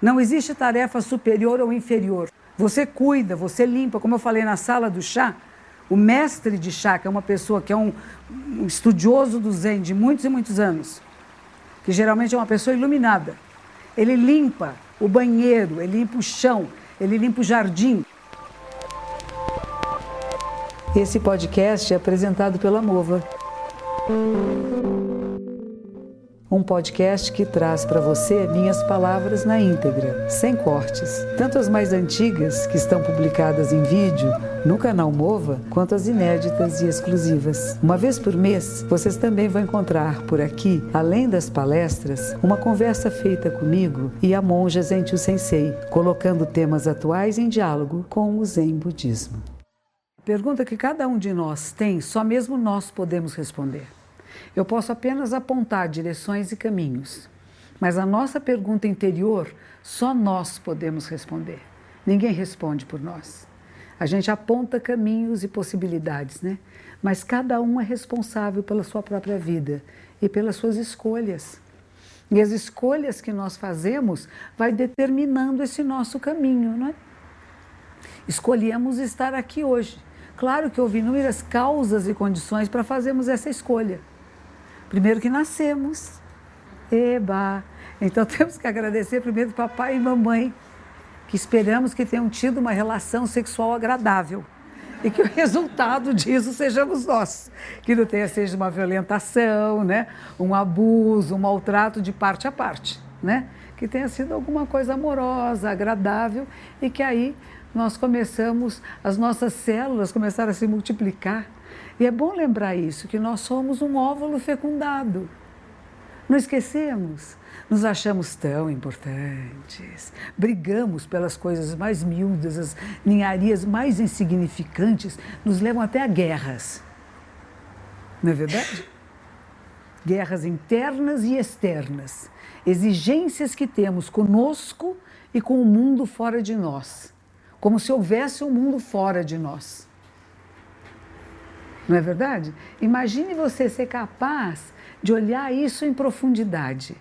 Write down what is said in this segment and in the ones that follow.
Não existe tarefa superior ou inferior. Você cuida, você limpa, como eu falei na sala do chá, o mestre de chá, que é uma pessoa que é um, um estudioso do Zen de muitos e muitos anos, que geralmente é uma pessoa iluminada, ele limpa o banheiro, ele limpa o chão, ele limpa o jardim. Esse podcast é apresentado pela Mova um podcast que traz para você minhas palavras na íntegra, sem cortes, tanto as mais antigas, que estão publicadas em vídeo no canal Mova, quanto as inéditas e exclusivas. Uma vez por mês, vocês também vão encontrar por aqui, além das palestras, uma conversa feita comigo e a monja Zentiu Sensei, colocando temas atuais em diálogo com o Zen Budismo. Pergunta que cada um de nós tem, só mesmo nós podemos responder. Eu posso apenas apontar direções e caminhos, mas a nossa pergunta interior só nós podemos responder. Ninguém responde por nós. A gente aponta caminhos e possibilidades, né? Mas cada um é responsável pela sua própria vida e pelas suas escolhas. E as escolhas que nós fazemos vai determinando esse nosso caminho, não é? Escolhemos estar aqui hoje. Claro que houve inúmeras causas e condições para fazermos essa escolha. Primeiro que nascemos. Eba! Então temos que agradecer primeiro papai e mamãe, que esperamos que tenham tido uma relação sexual agradável. E que o resultado disso sejamos nós. Que não tenha seja uma violentação, né? um abuso, um maltrato de parte a parte. Né? Que tenha sido alguma coisa amorosa, agradável e que aí nós começamos, as nossas células começaram a se multiplicar e é bom lembrar isso, que nós somos um óvulo fecundado. Não esquecemos? Nos achamos tão importantes, brigamos pelas coisas mais miúdas, as ninharias mais insignificantes nos levam até a guerras. Não é verdade? Guerras internas e externas, exigências que temos conosco e com o mundo fora de nós, como se houvesse um mundo fora de nós. Não é verdade? Imagine você ser capaz de olhar isso em profundidade.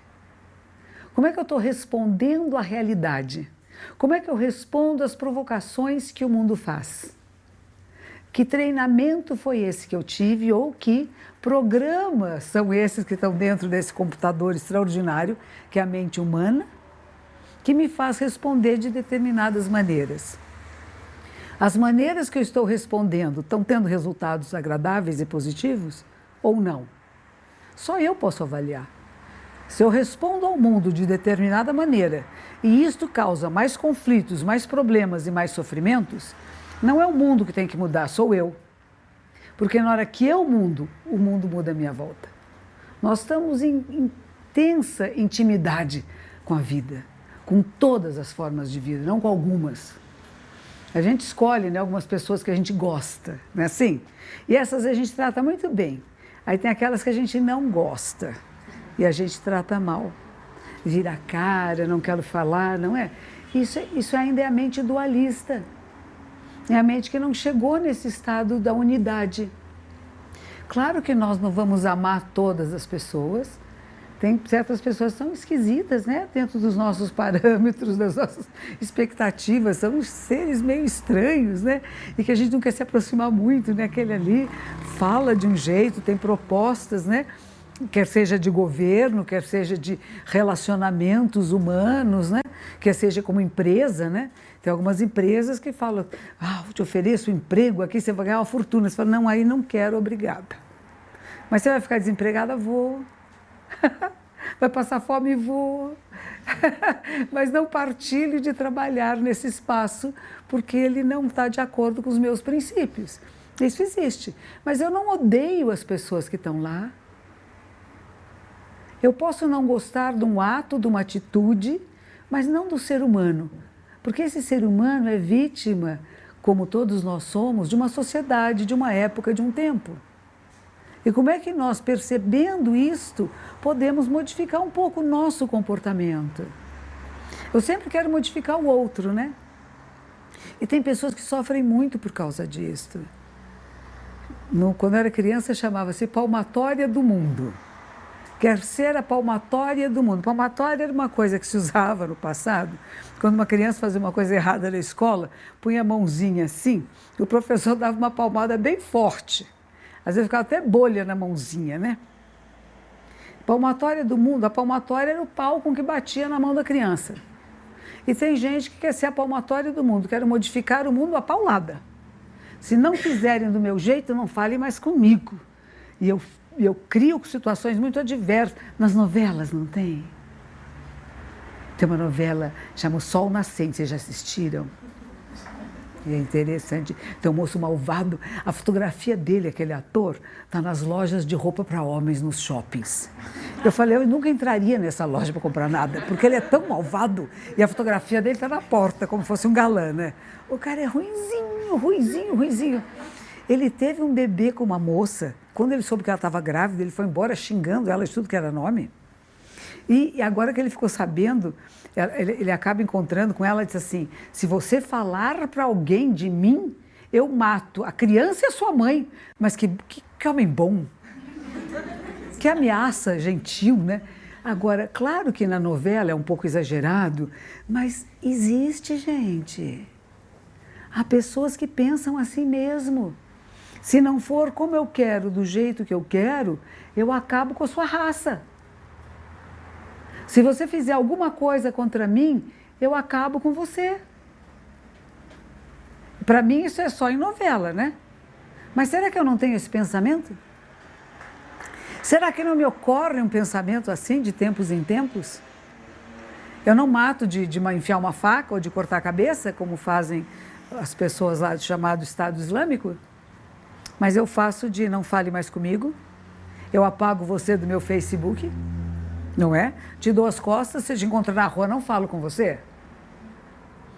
Como é que eu estou respondendo à realidade? Como é que eu respondo às provocações que o mundo faz? Que treinamento foi esse que eu tive ou que programas são esses que estão dentro desse computador extraordinário, que é a mente humana, que me faz responder de determinadas maneiras? As maneiras que eu estou respondendo estão tendo resultados agradáveis e positivos ou não? Só eu posso avaliar. Se eu respondo ao mundo de determinada maneira e isto causa mais conflitos, mais problemas e mais sofrimentos, não é o mundo que tem que mudar, sou eu. Porque na hora que eu mudo, o mundo muda a minha volta. Nós estamos em intensa intimidade com a vida, com todas as formas de vida, não com algumas. A gente escolhe né, algumas pessoas que a gente gosta, não é assim? E essas a gente trata muito bem. Aí tem aquelas que a gente não gosta e a gente trata mal. Vira a cara, não quero falar, não é? Isso, isso ainda é a mente dualista. É a mente que não chegou nesse estado da unidade. Claro que nós não vamos amar todas as pessoas, tem certas pessoas são esquisitas, né? Dentro dos nossos parâmetros, das nossas expectativas, são seres meio estranhos, né? E que a gente não quer se aproximar muito, né? Aquele ali fala de um jeito, tem propostas, né? Quer seja de governo, quer seja de relacionamentos humanos, né? Quer seja como empresa, né? Tem algumas empresas que falam, ah, te ofereço um emprego aqui, você vai ganhar uma fortuna. Você fala, não, aí não quero, obrigada. Mas você vai ficar desempregada? Vou. vai passar fome e voa. Mas não partilhe de trabalhar nesse espaço porque ele não está de acordo com os meus princípios. Isso existe. Mas eu não odeio as pessoas que estão lá. Eu posso não gostar de um ato, de uma atitude, mas não do ser humano. Porque esse ser humano é vítima, como todos nós somos, de uma sociedade, de uma época, de um tempo. E como é que nós, percebendo isto, podemos modificar um pouco o nosso comportamento? Eu sempre quero modificar o outro, né? E tem pessoas que sofrem muito por causa disso. No, quando eu era criança, chamava-se palmatória do mundo. quer ser a palmatória do mundo. Palmatória era uma coisa que se usava no passado, quando uma criança fazia uma coisa errada na escola, punha a mãozinha assim, e o professor dava uma palmada bem forte. Às vezes ficava até bolha na mãozinha, né? Palmatória do mundo, a palmatória era o pau com que batia na mão da criança. E tem gente que quer ser a palmatória do mundo, quer modificar o mundo a paulada. Se não fizerem do meu jeito, não falem mais comigo. E eu, eu crio situações muito adversas. Nas novelas, não tem? Tem uma novela chamada Sol Nascente, vocês já assistiram? E é interessante. Tem um moço malvado. A fotografia dele, aquele ator, está nas lojas de roupa para homens nos shoppings. Eu falei, eu nunca entraria nessa loja para comprar nada, porque ele é tão malvado e a fotografia dele está na porta, como fosse um galã, né? O cara é ruizinho, ruizinho, ruizinho. Ele teve um bebê com uma moça. Quando ele soube que ela estava grávida, ele foi embora xingando ela de tudo que era nome. E agora que ele ficou sabendo, ele, ele acaba encontrando com ela e diz assim: se você falar para alguém de mim, eu mato. A criança é sua mãe, mas que, que, que homem bom. Que ameaça gentil, né? Agora, claro que na novela é um pouco exagerado, mas existe, gente. Há pessoas que pensam assim mesmo. Se não for como eu quero, do jeito que eu quero, eu acabo com a sua raça. Se você fizer alguma coisa contra mim, eu acabo com você. Para mim, isso é só em novela, né? Mas será que eu não tenho esse pensamento? Será que não me ocorre um pensamento assim de tempos em tempos? Eu não mato de, de enfiar uma faca ou de cortar a cabeça, como fazem as pessoas lá do chamado Estado Islâmico, mas eu faço de não fale mais comigo, eu apago você do meu Facebook não é? Te dou as costas, se te encontrar na rua, não falo com você.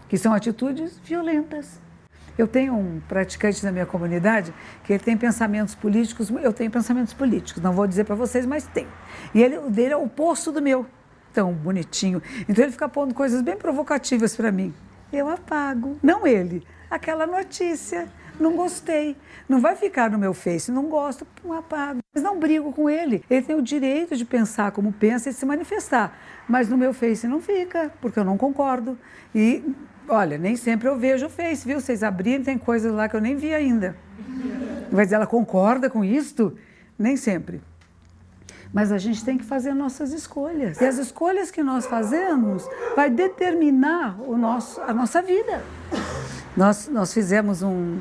Que são atitudes violentas. Eu tenho um praticante na minha comunidade que ele tem pensamentos políticos, eu tenho pensamentos políticos, não vou dizer para vocês, mas tem. E ele, o dele é o oposto do meu, tão bonitinho. Então ele fica pondo coisas bem provocativas para mim. Eu apago, não ele, aquela notícia não gostei. Não vai ficar no meu Face, não gosto, não apago. Mas não brigo com ele. Ele tem o direito de pensar como pensa e se manifestar. Mas no meu Face não fica, porque eu não concordo. E, olha, nem sempre eu vejo o Face, viu? Vocês abrirem, tem coisas lá que eu nem vi ainda. Mas ela concorda com isto? Nem sempre. Mas a gente tem que fazer nossas escolhas. E as escolhas que nós fazemos vai determinar o nosso, a nossa vida. Nós, nós fizemos um,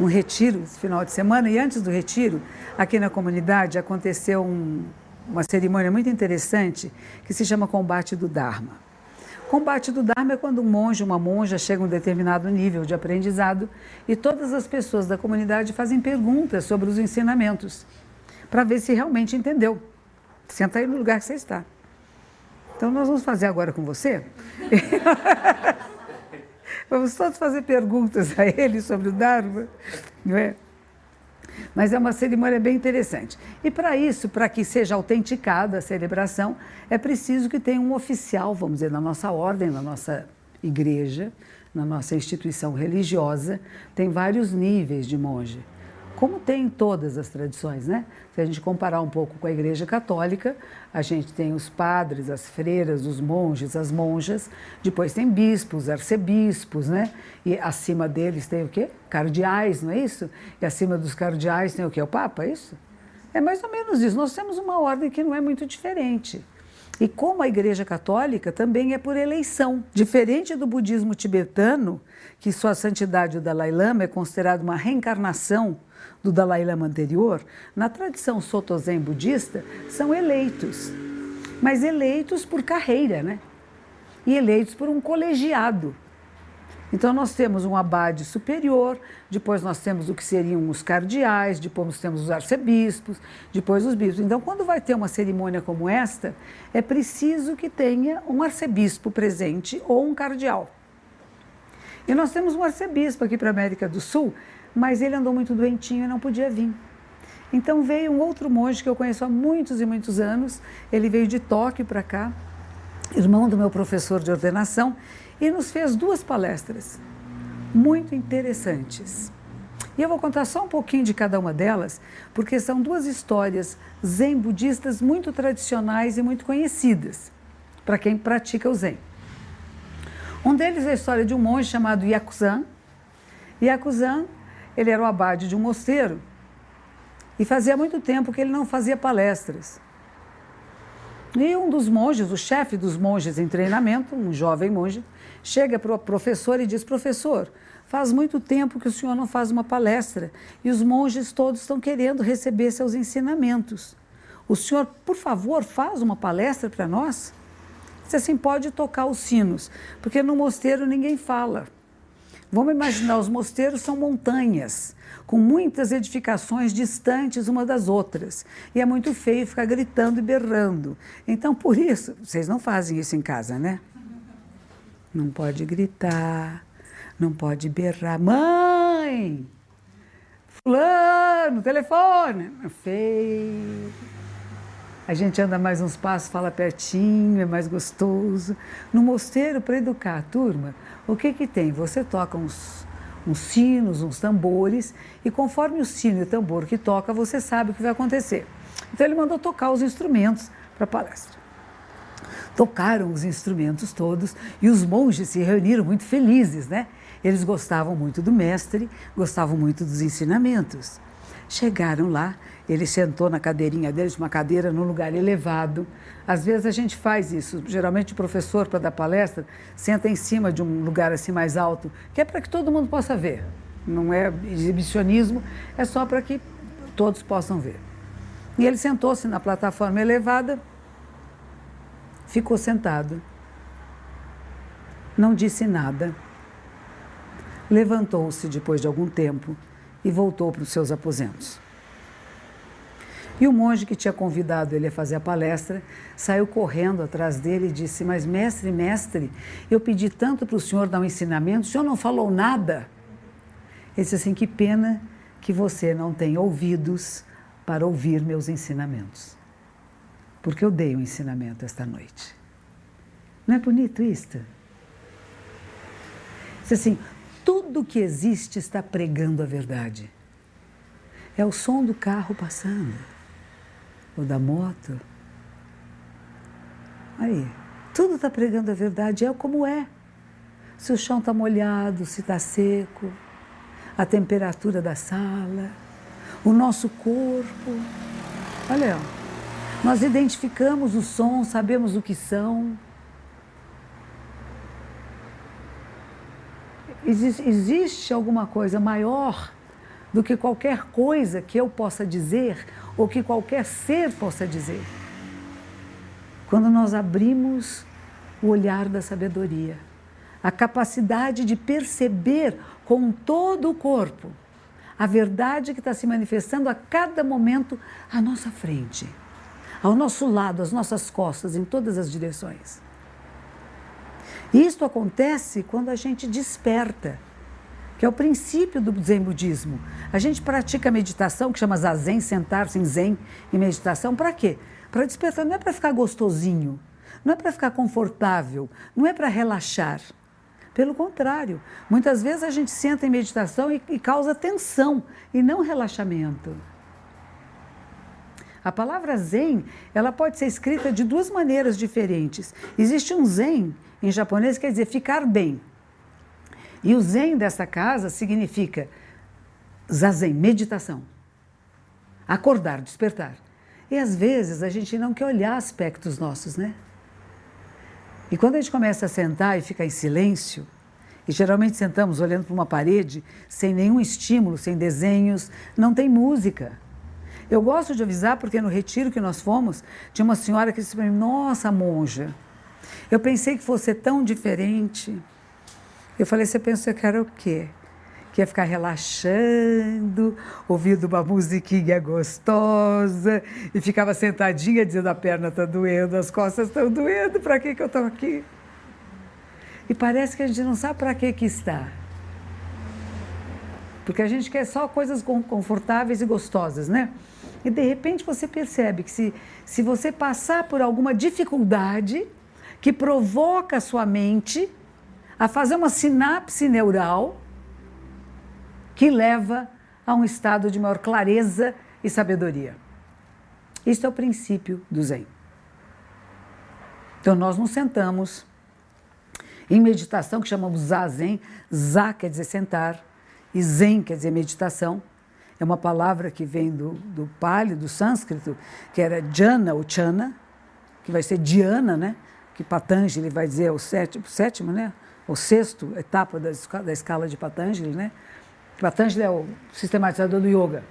um retiro esse final de semana e antes do retiro, aqui na comunidade, aconteceu um, uma cerimônia muito interessante que se chama Combate do Dharma. Combate do Dharma é quando um monge, uma monja chega a um determinado nível de aprendizado e todas as pessoas da comunidade fazem perguntas sobre os ensinamentos para ver se realmente entendeu. Senta aí no lugar que você está. Então nós vamos fazer agora com você. Vamos todos fazer perguntas a ele sobre o Dharma, não é? Mas é uma cerimônia bem interessante. E para isso, para que seja autenticada a celebração, é preciso que tenha um oficial, vamos dizer, na nossa ordem, na nossa igreja, na nossa instituição religiosa, tem vários níveis de monge como tem em todas as tradições, né? Se a gente comparar um pouco com a Igreja Católica, a gente tem os padres, as freiras, os monges, as monjas, depois tem bispos, arcebispos, né? E acima deles tem o quê? Cardeais, não é isso? E acima dos cardeais tem o quê? O Papa, é isso? É mais ou menos isso. Nós temos uma ordem que não é muito diferente. E como a Igreja Católica também é por eleição. Diferente do budismo tibetano, que sua santidade, o Dalai Lama, é considerado uma reencarnação do Dalai Lama anterior, na tradição Soto Zen budista, são eleitos. Mas eleitos por carreira, né? E eleitos por um colegiado. Então nós temos um abade superior, depois nós temos o que seriam os cardeais, depois nós temos os arcebispos, depois os bispos. Então quando vai ter uma cerimônia como esta, é preciso que tenha um arcebispo presente ou um cardeal. E nós temos um arcebispo aqui para a América do Sul, mas ele andou muito doentinho e não podia vir. Então veio um outro monge que eu conheço há muitos e muitos anos, ele veio de Tóquio para cá, irmão do meu professor de ordenação, e nos fez duas palestras muito interessantes. E eu vou contar só um pouquinho de cada uma delas, porque são duas histórias zen budistas muito tradicionais e muito conhecidas para quem pratica o zen. Um deles é a história de um monge chamado Yakuzan. Yakuzan, ele era o abade de um mosteiro e fazia muito tempo que ele não fazia palestras. E um dos monges, o chefe dos monges em treinamento, um jovem monge, chega para o professor e diz: Professor, faz muito tempo que o senhor não faz uma palestra e os monges todos estão querendo receber seus ensinamentos. O senhor, por favor, faz uma palestra para nós? Você assim pode tocar os sinos, porque no mosteiro ninguém fala. Vamos imaginar, os mosteiros são montanhas, com muitas edificações distantes uma das outras. E é muito feio ficar gritando e berrando. Então, por isso, vocês não fazem isso em casa, né? Não pode gritar, não pode berrar. Mãe! Fulano, telefone! É feio. A gente anda mais uns passos, fala pertinho, é mais gostoso. No mosteiro, para educar a turma, o que que tem? Você toca uns, uns sinos, uns tambores, e conforme o sino e o tambor que toca, você sabe o que vai acontecer. Então ele mandou tocar os instrumentos para a palestra. Tocaram os instrumentos todos e os monges se reuniram muito felizes, né? Eles gostavam muito do mestre, gostavam muito dos ensinamentos. Chegaram lá ele sentou na cadeirinha dele, uma cadeira num lugar elevado. Às vezes a gente faz isso. Geralmente o professor, para dar palestra, senta em cima de um lugar assim mais alto, que é para que todo mundo possa ver. Não é exibicionismo, é só para que todos possam ver. E ele sentou-se na plataforma elevada, ficou sentado. Não disse nada. Levantou-se depois de algum tempo e voltou para os seus aposentos. E o monge que tinha convidado ele a fazer a palestra saiu correndo atrás dele e disse: Mas, mestre, mestre, eu pedi tanto para o senhor dar um ensinamento, o senhor não falou nada. Ele disse assim: Que pena que você não tem ouvidos para ouvir meus ensinamentos. Porque eu dei um ensinamento esta noite. Não é bonito isto? Diz assim: tudo que existe está pregando a verdade. É o som do carro passando ou da moto. Aí, tudo está pregando a verdade, é como é. Se o chão está molhado, se está seco, a temperatura da sala, o nosso corpo. Olha, nós identificamos os sons, sabemos o que são. Existe alguma coisa maior do que qualquer coisa que eu possa dizer ou que qualquer ser possa dizer. Quando nós abrimos o olhar da sabedoria, a capacidade de perceber com todo o corpo a verdade que está se manifestando a cada momento à nossa frente, ao nosso lado, às nossas costas, em todas as direções. Isto acontece quando a gente desperta que é o princípio do Zen budismo. A gente pratica meditação, que chama Zazen, sentar-se em Zen e meditação, para quê? Para despertar, não é para ficar gostosinho, não é para ficar confortável, não é para relaxar. Pelo contrário, muitas vezes a gente senta em meditação e, e causa tensão e não relaxamento. A palavra Zen, ela pode ser escrita de duas maneiras diferentes. Existe um Zen em japonês que quer dizer ficar bem. E o Zen dessa casa significa zazen, meditação. Acordar, despertar. E às vezes a gente não quer olhar aspectos nossos, né? E quando a gente começa a sentar e ficar em silêncio, e geralmente sentamos olhando para uma parede, sem nenhum estímulo, sem desenhos, não tem música. Eu gosto de avisar porque no retiro que nós fomos, tinha uma senhora que disse para mim: Nossa, monja, eu pensei que fosse tão diferente. Eu falei, você pensou que era o quê? Que ia ficar relaxando, ouvindo uma musiquinha gostosa e ficava sentadinha dizendo a perna está doendo, as costas estão doendo, para que, que eu estou aqui? E parece que a gente não sabe para que, que está. Porque a gente quer só coisas confortáveis e gostosas, né? E de repente você percebe que se, se você passar por alguma dificuldade que provoca a sua mente, a fazer uma sinapse neural que leva a um estado de maior clareza e sabedoria. Isto é o princípio do Zen. Então nós nos sentamos em meditação, que chamamos Zazen. Za quer dizer sentar, e Zen quer dizer meditação. É uma palavra que vem do, do Pali, do sânscrito, que era Jhana ou Chana, que vai ser Dhyana, né? Que Patanjali vai dizer o sétimo, sétimo né? o sexto etapa da, da escala de Patanjali. Né? Patanjali é o sistematizador do yoga.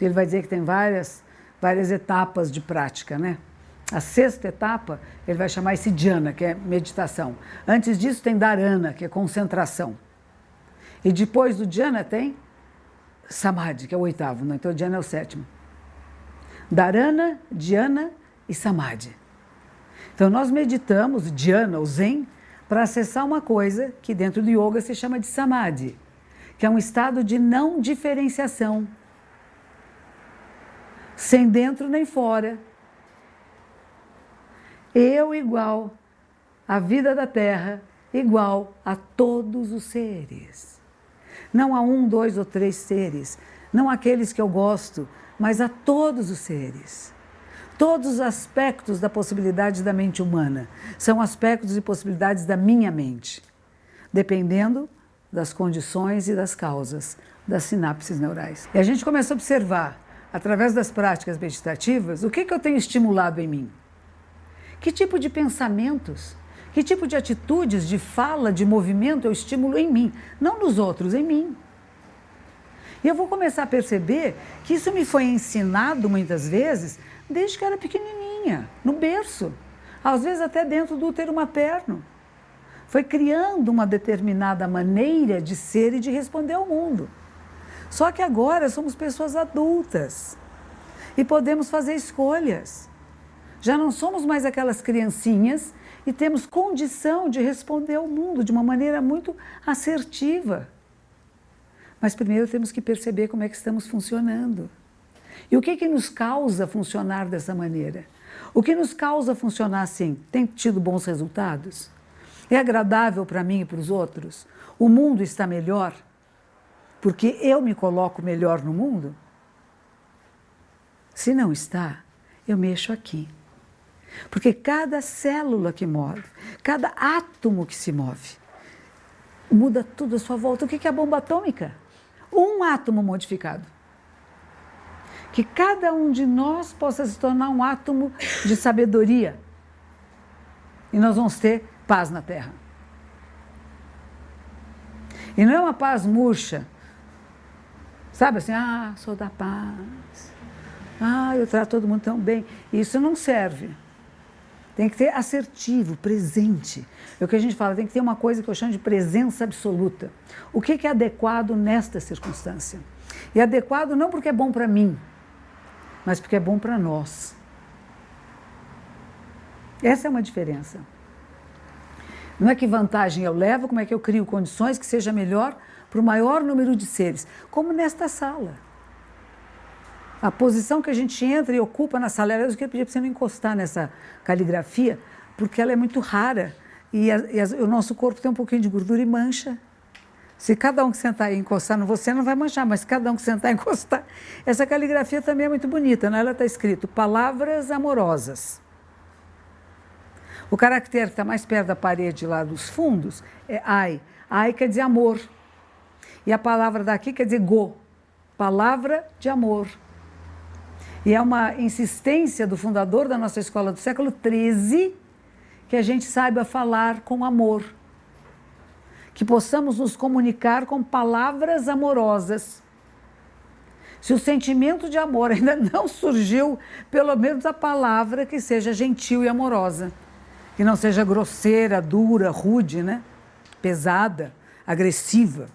Ele vai dizer que tem várias, várias etapas de prática. Né? A sexta etapa, ele vai chamar esse dhyana, que é meditação. Antes disso tem dharana, que é concentração. E depois do dhyana tem samadhi, que é o oitavo, né? então dhyana é o sétimo. Dharana, dhyana e samadhi. Então nós meditamos dhyana, o zen, para acessar uma coisa que dentro do yoga se chama de samadhi, que é um estado de não diferenciação, sem dentro nem fora, eu igual, a vida da terra igual a todos os seres. Não a um, dois ou três seres, não aqueles que eu gosto, mas a todos os seres. Todos os aspectos da possibilidade da mente humana são aspectos e possibilidades da minha mente, dependendo das condições e das causas das sinapses neurais. E a gente começa a observar, através das práticas meditativas, o que, que eu tenho estimulado em mim. Que tipo de pensamentos, que tipo de atitudes, de fala, de movimento eu estimulo em mim, não nos outros, em mim. E eu vou começar a perceber que isso me foi ensinado muitas vezes desde que era pequenininha, no berço, às vezes até dentro do útero materno. Foi criando uma determinada maneira de ser e de responder ao mundo. Só que agora somos pessoas adultas e podemos fazer escolhas. Já não somos mais aquelas criancinhas e temos condição de responder ao mundo de uma maneira muito assertiva. Mas primeiro temos que perceber como é que estamos funcionando. E o que, que nos causa funcionar dessa maneira? O que nos causa funcionar assim? Tem tido bons resultados? É agradável para mim e para os outros? O mundo está melhor? Porque eu me coloco melhor no mundo? Se não está, eu mexo aqui. Porque cada célula que move, cada átomo que se move, muda tudo à sua volta. O que é a bomba atômica? Um átomo modificado. Que cada um de nós possa se tornar um átomo de sabedoria. E nós vamos ter paz na Terra. E não é uma paz murcha. Sabe assim, ah, sou da paz. Ah, eu trato todo mundo tão bem. Isso não serve. Tem que ter assertivo, presente. É o que a gente fala, tem que ter uma coisa que eu chamo de presença absoluta. O que é adequado nesta circunstância? E adequado não porque é bom para mim, mas porque é bom para nós. Essa é uma diferença. Não é que vantagem eu levo, como é que eu crio condições que seja melhor para o maior número de seres, como nesta sala. A posição que a gente entra e ocupa na sala, eu queria pedir para você não encostar nessa caligrafia, porque ela é muito rara e, a, e a, o nosso corpo tem um pouquinho de gordura e mancha. Se cada um que sentar e encostar no você, não vai manchar, mas cada um que sentar e encostar. Essa caligrafia também é muito bonita, né? ela está escrito palavras amorosas. O caractere que está mais perto da parede lá dos fundos é ai. Ai quer dizer amor. E a palavra daqui quer dizer go. Palavra de amor. E é uma insistência do fundador da nossa escola do século XIII que a gente saiba falar com amor, que possamos nos comunicar com palavras amorosas. Se o sentimento de amor ainda não surgiu, pelo menos a palavra que seja gentil e amorosa, que não seja grosseira, dura, rude, né? pesada, agressiva.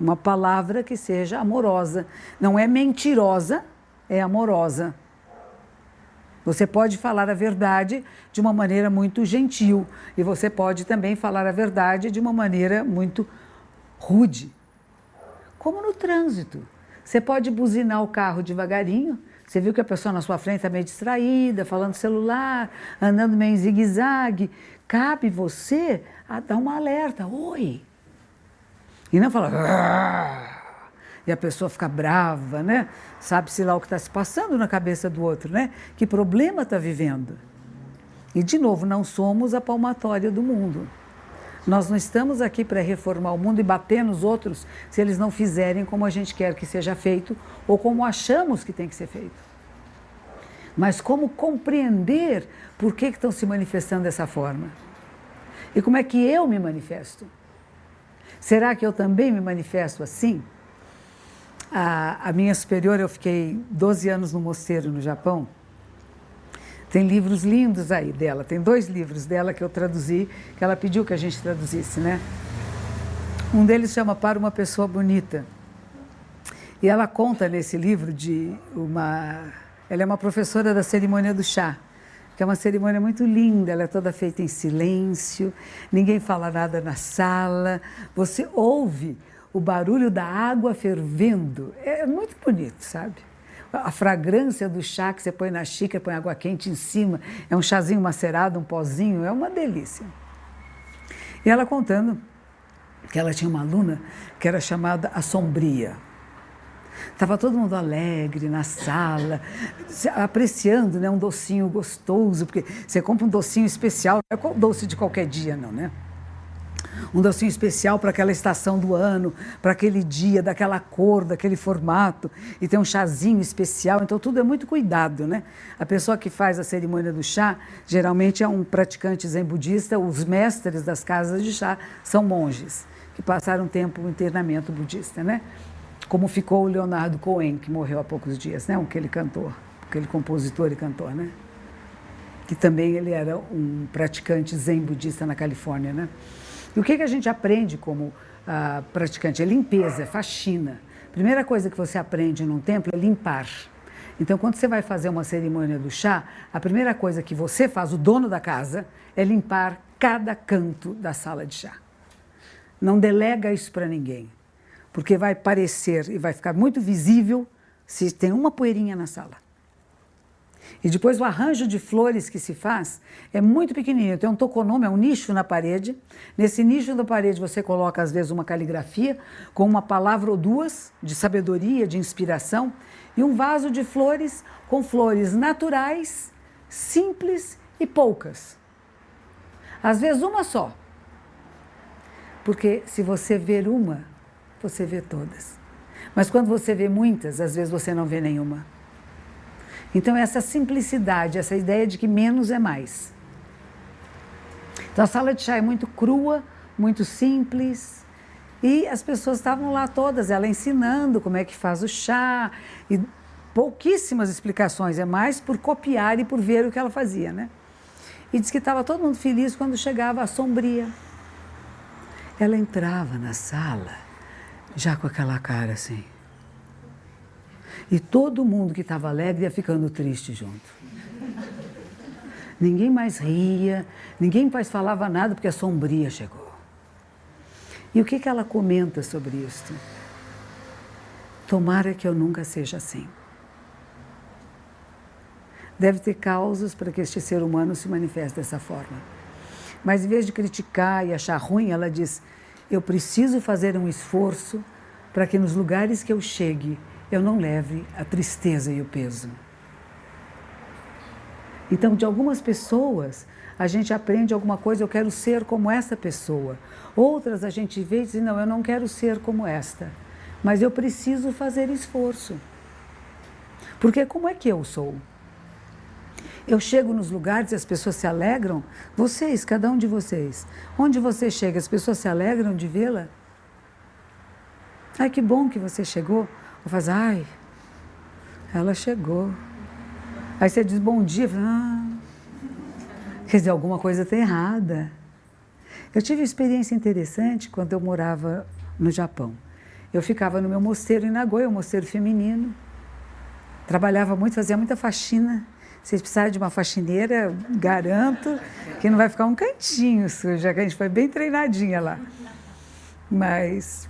Uma palavra que seja amorosa, não é mentirosa, é amorosa. Você pode falar a verdade de uma maneira muito gentil e você pode também falar a verdade de uma maneira muito rude. Como no trânsito. Você pode buzinar o carro devagarinho. Você viu que a pessoa na sua frente está meio distraída, falando celular, andando meio em zigue-zague. Cabe você a dar uma alerta. Oi! E não falar. E a pessoa fica brava, né? Sabe-se lá o que está se passando na cabeça do outro, né? Que problema está vivendo. E, de novo, não somos a palmatória do mundo. Nós não estamos aqui para reformar o mundo e bater nos outros se eles não fizerem como a gente quer que seja feito ou como achamos que tem que ser feito. Mas como compreender por que, estão se manifestando dessa forma. E como é que eu me manifesto? Será que eu também me manifesto assim? A, a minha superior, eu fiquei 12 anos no mosteiro no Japão. Tem livros lindos aí dela, tem dois livros dela que eu traduzi, que ela pediu que a gente traduzisse, né? Um deles chama Para uma Pessoa Bonita. E ela conta nesse livro de uma. Ela é uma professora da cerimônia do chá, que é uma cerimônia muito linda, ela é toda feita em silêncio, ninguém fala nada na sala, você ouve o barulho da água fervendo. É muito bonito, sabe? a fragrância do chá que você põe na xícara, põe água quente em cima, é um chazinho macerado, um pozinho, é uma delícia. E ela contando que ela tinha uma aluna que era chamada a Sombria. Estava todo mundo alegre na sala, apreciando né, um docinho gostoso, porque você compra um docinho especial, não é doce de qualquer dia, não, né? Um docinho especial para aquela estação do ano, para aquele dia, daquela cor, daquele formato, e tem um chazinho especial, então tudo é muito cuidado, né? A pessoa que faz a cerimônia do chá, geralmente é um praticante zen budista, os mestres das casas de chá são monges, que passaram tempo no internamento budista, né? Como ficou o Leonardo Cohen, que morreu há poucos dias, né? Aquele cantor, aquele compositor e cantor, né? Que também ele era um praticante zen budista na Califórnia, né? E o que, que a gente aprende como uh, praticante? É limpeza, é faxina. Primeira coisa que você aprende num templo é limpar. Então, quando você vai fazer uma cerimônia do chá, a primeira coisa que você faz, o dono da casa, é limpar cada canto da sala de chá. Não delega isso para ninguém, porque vai parecer e vai ficar muito visível se tem uma poeirinha na sala. E depois o arranjo de flores que se faz é muito pequenininho. Tem um toconome, é um nicho na parede. Nesse nicho da parede você coloca às vezes uma caligrafia com uma palavra ou duas de sabedoria, de inspiração e um vaso de flores com flores naturais, simples e poucas. Às vezes uma só. Porque se você ver uma, você vê todas. Mas quando você vê muitas, às vezes você não vê nenhuma. Então, essa simplicidade, essa ideia de que menos é mais. Então, a sala de chá é muito crua, muito simples. E as pessoas estavam lá todas, ela ensinando como é que faz o chá. E pouquíssimas explicações, é mais por copiar e por ver o que ela fazia, né? E diz que estava todo mundo feliz quando chegava a sombria. Ela entrava na sala já com aquela cara assim. E todo mundo que estava alegre ia ficando triste junto. Ninguém mais ria, ninguém mais falava nada porque a sombria chegou. E o que, que ela comenta sobre isso? Tomara que eu nunca seja assim. Deve ter causas para que este ser humano se manifeste dessa forma. Mas em vez de criticar e achar ruim, ela diz: eu preciso fazer um esforço para que nos lugares que eu chegue eu não leve a tristeza e o peso. Então, de algumas pessoas, a gente aprende alguma coisa, eu quero ser como essa pessoa. Outras a gente vê e diz, não, eu não quero ser como esta, mas eu preciso fazer esforço. Porque como é que eu sou? Eu chego nos lugares e as pessoas se alegram. Vocês, cada um de vocês. Onde você chega, as pessoas se alegram de vê-la? Ai, que bom que você chegou. Eu falo, ai, ela chegou. Aí você diz bom dia, ah, quer dizer, alguma coisa está errada. Eu tive uma experiência interessante quando eu morava no Japão. Eu ficava no meu mosteiro em Nagoya, um mosteiro feminino. Trabalhava muito, fazia muita faxina. Vocês precisarem de uma faxineira, garanto que não vai ficar um cantinho sujo, já que a gente foi bem treinadinha lá. Mas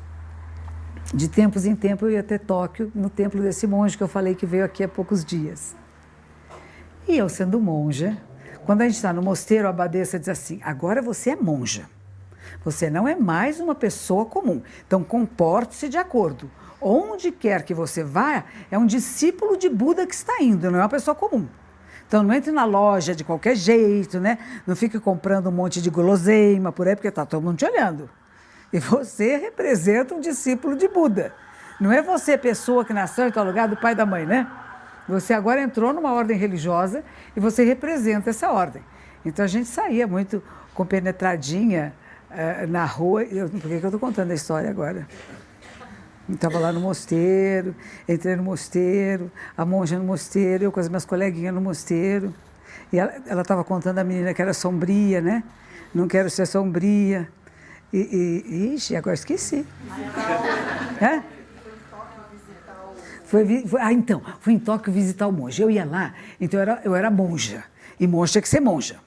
de tempos em tempos eu ia até Tóquio, no templo desse monge que eu falei que veio aqui há poucos dias. E eu, sendo monja, quando a gente está no mosteiro, a abadesa diz assim: agora você é monja. Você não é mais uma pessoa comum. Então comporte-se de acordo. onde quer que você vá, é um discípulo de Buda que está indo, não é uma pessoa comum. Então não entre na loja de qualquer jeito, né? Não fique comprando um monte de guloseima por aí, porque está todo mundo te olhando. E você representa um discípulo de Buda. Não é você, pessoa que nasceu em tal lugar do pai e da mãe, né? Você agora entrou numa ordem religiosa e você representa essa ordem. Então a gente saía muito compenetradinha uh, na rua. Eu, por que, que eu estou contando a história agora? Estava lá no mosteiro, entrei no mosteiro, a monja no mosteiro, eu com as minhas coleguinhas no mosteiro. E ela estava contando a menina que era sombria, né? Não quero ser sombria. E, e ixi, agora esqueci. é? Foi, foi, ah, então, fui em Tóquio visitar o monge. Eu ia lá, então eu era, eu era monja. E monja tinha que ser monja.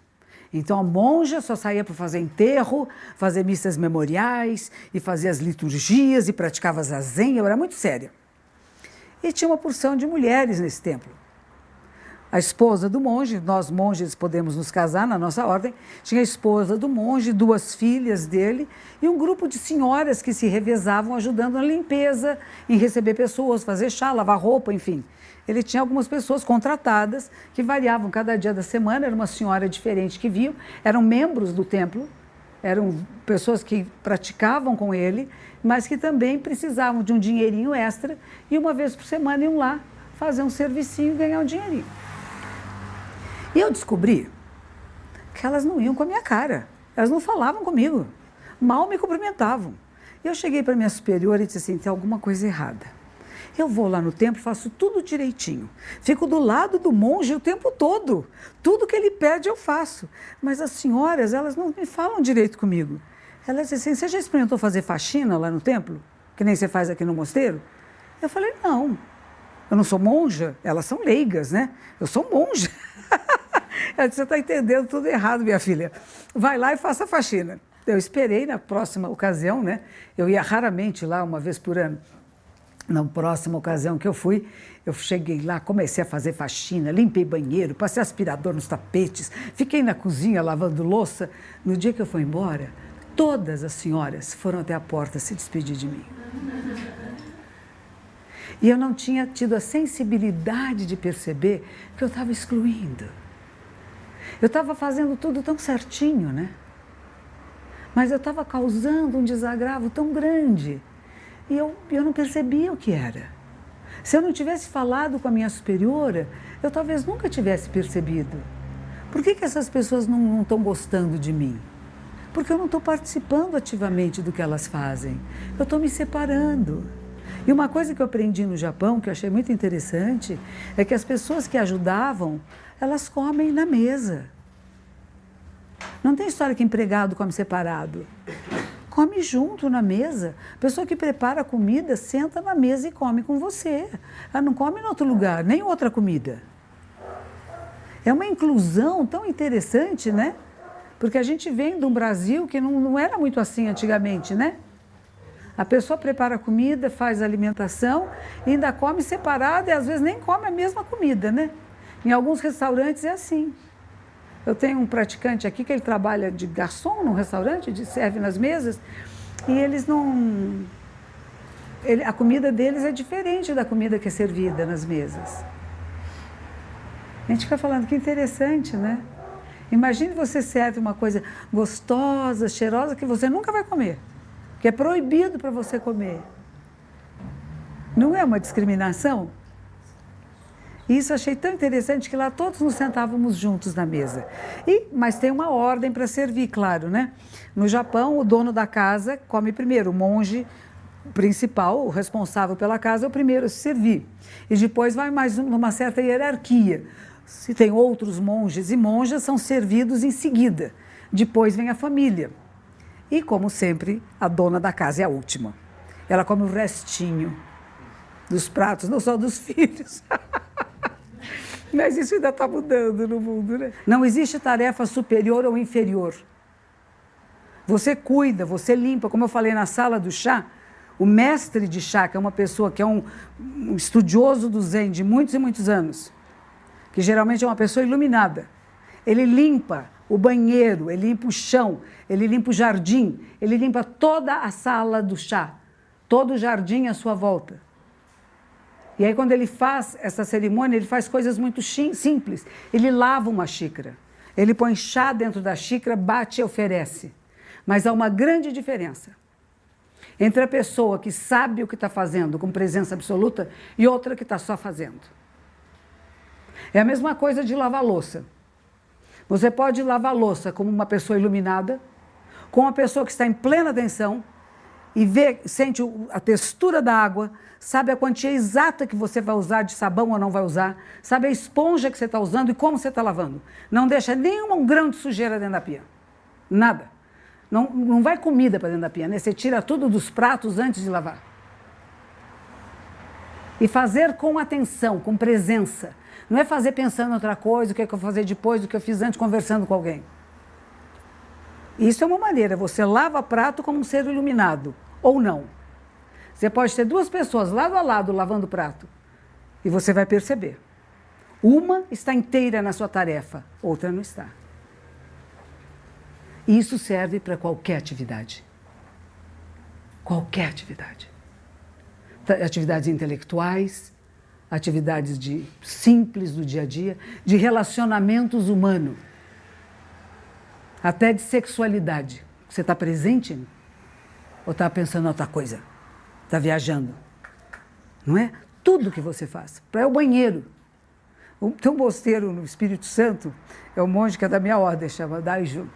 Então a monja só saía para fazer enterro, fazer missas memoriais e fazer as liturgias e praticava zazen. Eu era muito séria. E tinha uma porção de mulheres nesse templo a esposa do monge, nós monges podemos nos casar na nossa ordem, tinha a esposa do monge, duas filhas dele e um grupo de senhoras que se revezavam ajudando na limpeza, em receber pessoas, fazer chá, lavar roupa, enfim. Ele tinha algumas pessoas contratadas que variavam cada dia da semana, era uma senhora diferente que viam, eram membros do templo, eram pessoas que praticavam com ele, mas que também precisavam de um dinheirinho extra e uma vez por semana iam lá fazer um servicinho e ganhar um dinheirinho. E eu descobri que elas não iam com a minha cara, elas não falavam comigo, mal me cumprimentavam. Eu cheguei para minha superiora e disse assim: tem alguma coisa errada. Eu vou lá no templo, faço tudo direitinho. Fico do lado do monge o tempo todo. Tudo que ele pede eu faço. Mas as senhoras, elas não me falam direito comigo. Elas dizem assim: você já experimentou fazer faxina lá no templo? Que nem você faz aqui no mosteiro? Eu falei: não. Eu não sou monja, elas são leigas, né? Eu sou monja. Ela disse, você está entendendo tudo errado, minha filha. Vai lá e faça a faxina. Eu esperei na próxima ocasião, né? Eu ia raramente lá, uma vez por ano. Na próxima ocasião que eu fui, eu cheguei lá, comecei a fazer faxina, limpei banheiro, passei aspirador nos tapetes, fiquei na cozinha lavando louça. No dia que eu fui embora, todas as senhoras foram até a porta se despedir de mim. E eu não tinha tido a sensibilidade de perceber que eu estava excluindo. Eu estava fazendo tudo tão certinho, né? Mas eu estava causando um desagravo tão grande. E eu, eu não percebia o que era. Se eu não tivesse falado com a minha superiora, eu talvez nunca tivesse percebido. Por que, que essas pessoas não estão gostando de mim? Porque eu não estou participando ativamente do que elas fazem. Eu estou me separando. E uma coisa que eu aprendi no Japão, que eu achei muito interessante, é que as pessoas que ajudavam, elas comem na mesa. Não tem história que empregado come separado. Come junto na mesa. A pessoa que prepara a comida senta na mesa e come com você. Ela não come em outro lugar, nem outra comida. É uma inclusão tão interessante, né? Porque a gente vem de um Brasil que não, não era muito assim antigamente, né? A pessoa prepara a comida, faz a alimentação, ainda come separado e às vezes nem come a mesma comida, né? Em alguns restaurantes é assim. Eu tenho um praticante aqui que ele trabalha de garçom num restaurante, de serve nas mesas, e eles não. Ele, a comida deles é diferente da comida que é servida nas mesas. A gente fica falando que interessante, né? Imagine você serve uma coisa gostosa, cheirosa, que você nunca vai comer que é proibido para você comer. Não é uma discriminação? Isso achei tão interessante que lá todos nos sentávamos juntos na mesa. E, mas tem uma ordem para servir, claro, né? No Japão, o dono da casa come primeiro, o monge principal, o responsável pela casa, é o primeiro a se servir. E depois vai mais numa certa hierarquia. Se tem outros monges e monjas, são servidos em seguida. Depois vem a família. E, como sempre, a dona da casa é a última. Ela come o restinho dos pratos, não só dos filhos. Mas isso ainda está mudando no mundo, né? Não existe tarefa superior ou inferior. Você cuida, você limpa, como eu falei na sala do chá, o mestre de chá, que é uma pessoa que é um, um estudioso do Zen de muitos e muitos anos, que geralmente é uma pessoa iluminada, ele limpa o banheiro, ele limpa o chão, ele limpa o jardim, ele limpa toda a sala do chá todo o jardim à sua volta. E aí, quando ele faz essa cerimônia, ele faz coisas muito simples. Ele lava uma xícara, ele põe chá dentro da xícara, bate e oferece. Mas há uma grande diferença entre a pessoa que sabe o que está fazendo com presença absoluta e outra que está só fazendo. É a mesma coisa de lavar louça. Você pode lavar louça como uma pessoa iluminada, com uma pessoa que está em plena atenção e vê, sente a textura da água, sabe a quantia exata que você vai usar de sabão ou não vai usar, sabe a esponja que você está usando e como você está lavando. Não deixa nenhum grão de sujeira dentro da pia. Nada. Não, não vai comida para dentro da pia, né? Você tira tudo dos pratos antes de lavar. E fazer com atenção, com presença. Não é fazer pensando em outra coisa, o que, é que eu vou fazer depois do que eu fiz antes conversando com alguém. Isso é uma maneira, você lava prato como um ser iluminado, ou não. Você pode ter duas pessoas lado a lado lavando prato, e você vai perceber. Uma está inteira na sua tarefa, outra não está. Isso serve para qualquer atividade. Qualquer atividade. Atividades intelectuais, atividades de simples do dia a dia, de relacionamentos humanos, até de sexualidade. Você está presente ou está pensando em outra coisa? Está viajando? Não é? Tudo que você faz. Para o banheiro. Tem um mosteiro no Espírito Santo, é um monge que é da minha ordem, chama Daiju.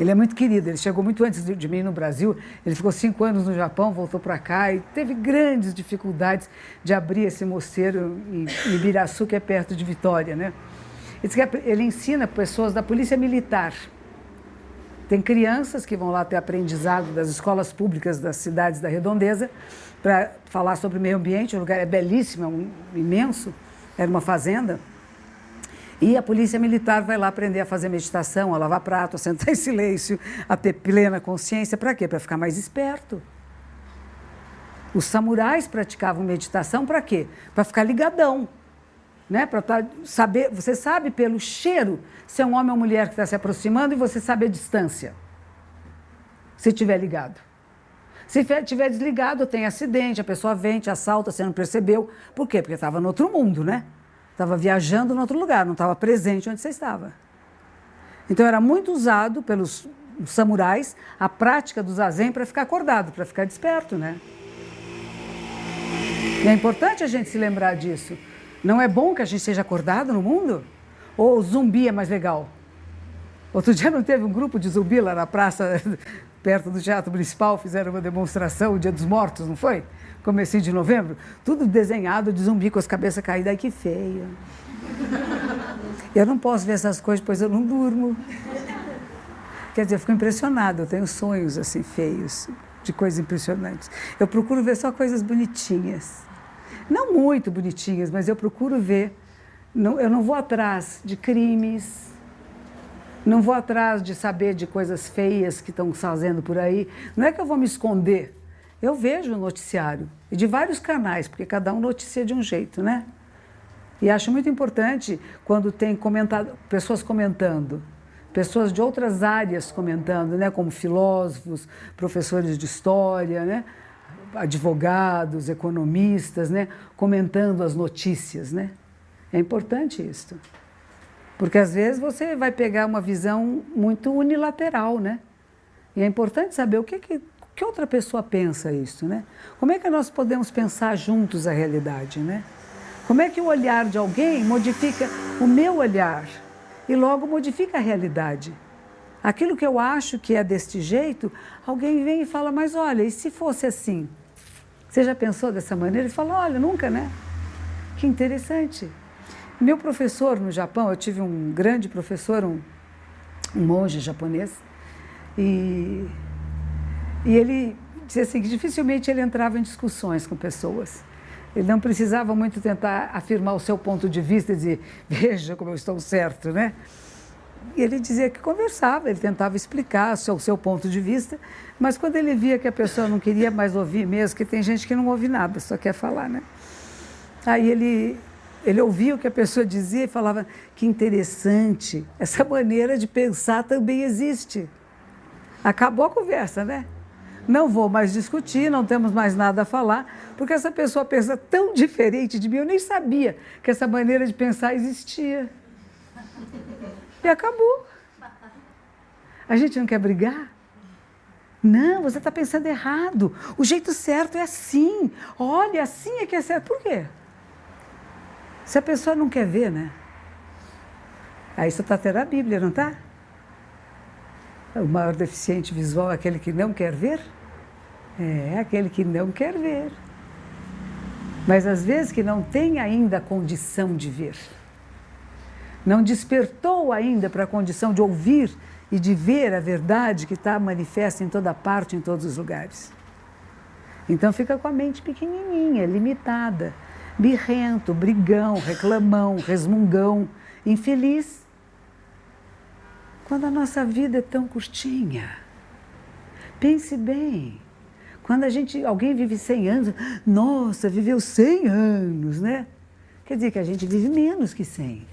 Ele é muito querido, ele chegou muito antes de, mim no Brasil, ele ficou cinco anos no Japão, voltou para cá e teve grandes dificuldades de abrir esse mosteiro em, em Ibiraçu, que é perto de Vitória. Né? Ele ensina pessoas da polícia militar. Tem crianças que vão lá ter aprendizado das escolas públicas das cidades da redondeza para falar sobre meio ambiente. O lugar é belíssimo, é um, imenso, era uma fazenda. E a polícia militar vai lá aprender a fazer meditação, a lavar prato, a sentar em silêncio, a ter plena consciência. Para quê? Para ficar mais esperto. Os samurais praticavam meditação para quê? Para ficar ligadão. Né? Para tá, saber, você sabe pelo cheiro se é um homem ou mulher que está se aproximando e você sabe a distância. Se estiver ligado. Se estiver desligado, tem acidente, a pessoa vem, te assalta, você não percebeu. Por quê? Porque estava no outro mundo, né? Estava viajando em outro lugar, não estava presente onde você estava. Então era muito usado pelos samurais a prática do zazen para ficar acordado, para ficar desperto, né? E é importante a gente se lembrar disso. Não é bom que a gente seja acordado no mundo? Ou zumbi é mais legal? Outro dia não teve um grupo de zumbi lá na praça, perto do Teatro Municipal, fizeram uma demonstração, o Dia dos Mortos, não foi? comecinho de novembro, tudo desenhado de zumbi com as cabeças caídas. Ai, que feio. Eu não posso ver essas coisas, pois eu não durmo. Quer dizer, eu fico impressionada, eu tenho sonhos assim feios, de coisas impressionantes. Eu procuro ver só coisas bonitinhas. Não muito bonitinhas, mas eu procuro ver. Não, eu não vou atrás de crimes, não vou atrás de saber de coisas feias que estão fazendo por aí. Não é que eu vou me esconder eu vejo o noticiário, e de vários canais, porque cada um noticia de um jeito, né? E acho muito importante quando tem comentado, pessoas comentando, pessoas de outras áreas comentando, né? Como filósofos, professores de história, né? Advogados, economistas, né? Comentando as notícias, né? É importante isso. Porque às vezes você vai pegar uma visão muito unilateral, né? E é importante saber o que, que que outra pessoa pensa isso, né? Como é que nós podemos pensar juntos a realidade, né? Como é que o olhar de alguém modifica o meu olhar e logo modifica a realidade? Aquilo que eu acho que é deste jeito, alguém vem e fala, mas olha, e se fosse assim? Você já pensou dessa maneira? Ele fala, olha, nunca, né? Que interessante. Meu professor no Japão, eu tive um grande professor, um, um monge japonês, e e ele dizia assim que dificilmente ele entrava em discussões com pessoas. Ele não precisava muito tentar afirmar o seu ponto de vista e dizer, veja como eu estou certo, né? E ele dizia que conversava, ele tentava explicar o seu, ponto de vista, mas quando ele via que a pessoa não queria mais ouvir mesmo, que tem gente que não ouve nada, só quer falar, né? Aí ele, ele ouvia o que a pessoa dizia e falava, que interessante, essa maneira de pensar também existe. Acabou a conversa, né? não vou mais discutir, não temos mais nada a falar, porque essa pessoa pensa tão diferente de mim, eu nem sabia que essa maneira de pensar existia. E acabou. A gente não quer brigar? Não, você está pensando errado. O jeito certo é assim. Olha, assim é que é certo. Por quê? Se a pessoa não quer ver, né? Aí você está tendo a Bíblia, não está? O maior deficiente visual é aquele que não quer ver? É, aquele que não quer ver. Mas às vezes que não tem ainda condição de ver. Não despertou ainda para a condição de ouvir e de ver a verdade que está manifesta em toda parte, em todos os lugares. Então fica com a mente pequenininha, limitada, birrento, brigão, reclamão, resmungão, infeliz quando a nossa vida é tão curtinha. Pense bem. Quando a gente, alguém vive 100 anos, nossa, viveu 100 anos, né? Quer dizer que a gente vive menos que 100.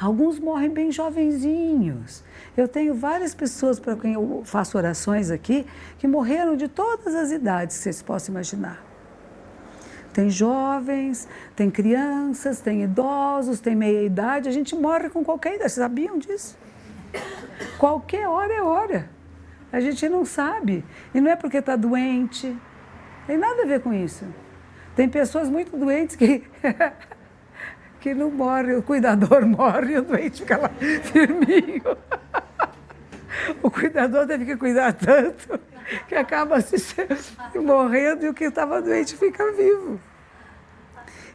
Alguns morrem bem jovenzinhos. Eu tenho várias pessoas para quem eu faço orações aqui que morreram de todas as idades que vocês possam imaginar. Tem jovens, tem crianças, tem idosos, tem meia idade. A gente morre com qualquer idade. Vocês sabiam disso? Qualquer hora é hora. A gente não sabe. E não é porque está doente. Tem nada a ver com isso. Tem pessoas muito doentes que, que não morrem. O cuidador morre o doente fica lá firminho. O cuidador teve que cuidar tanto que acaba se morrendo e o que estava doente fica vivo.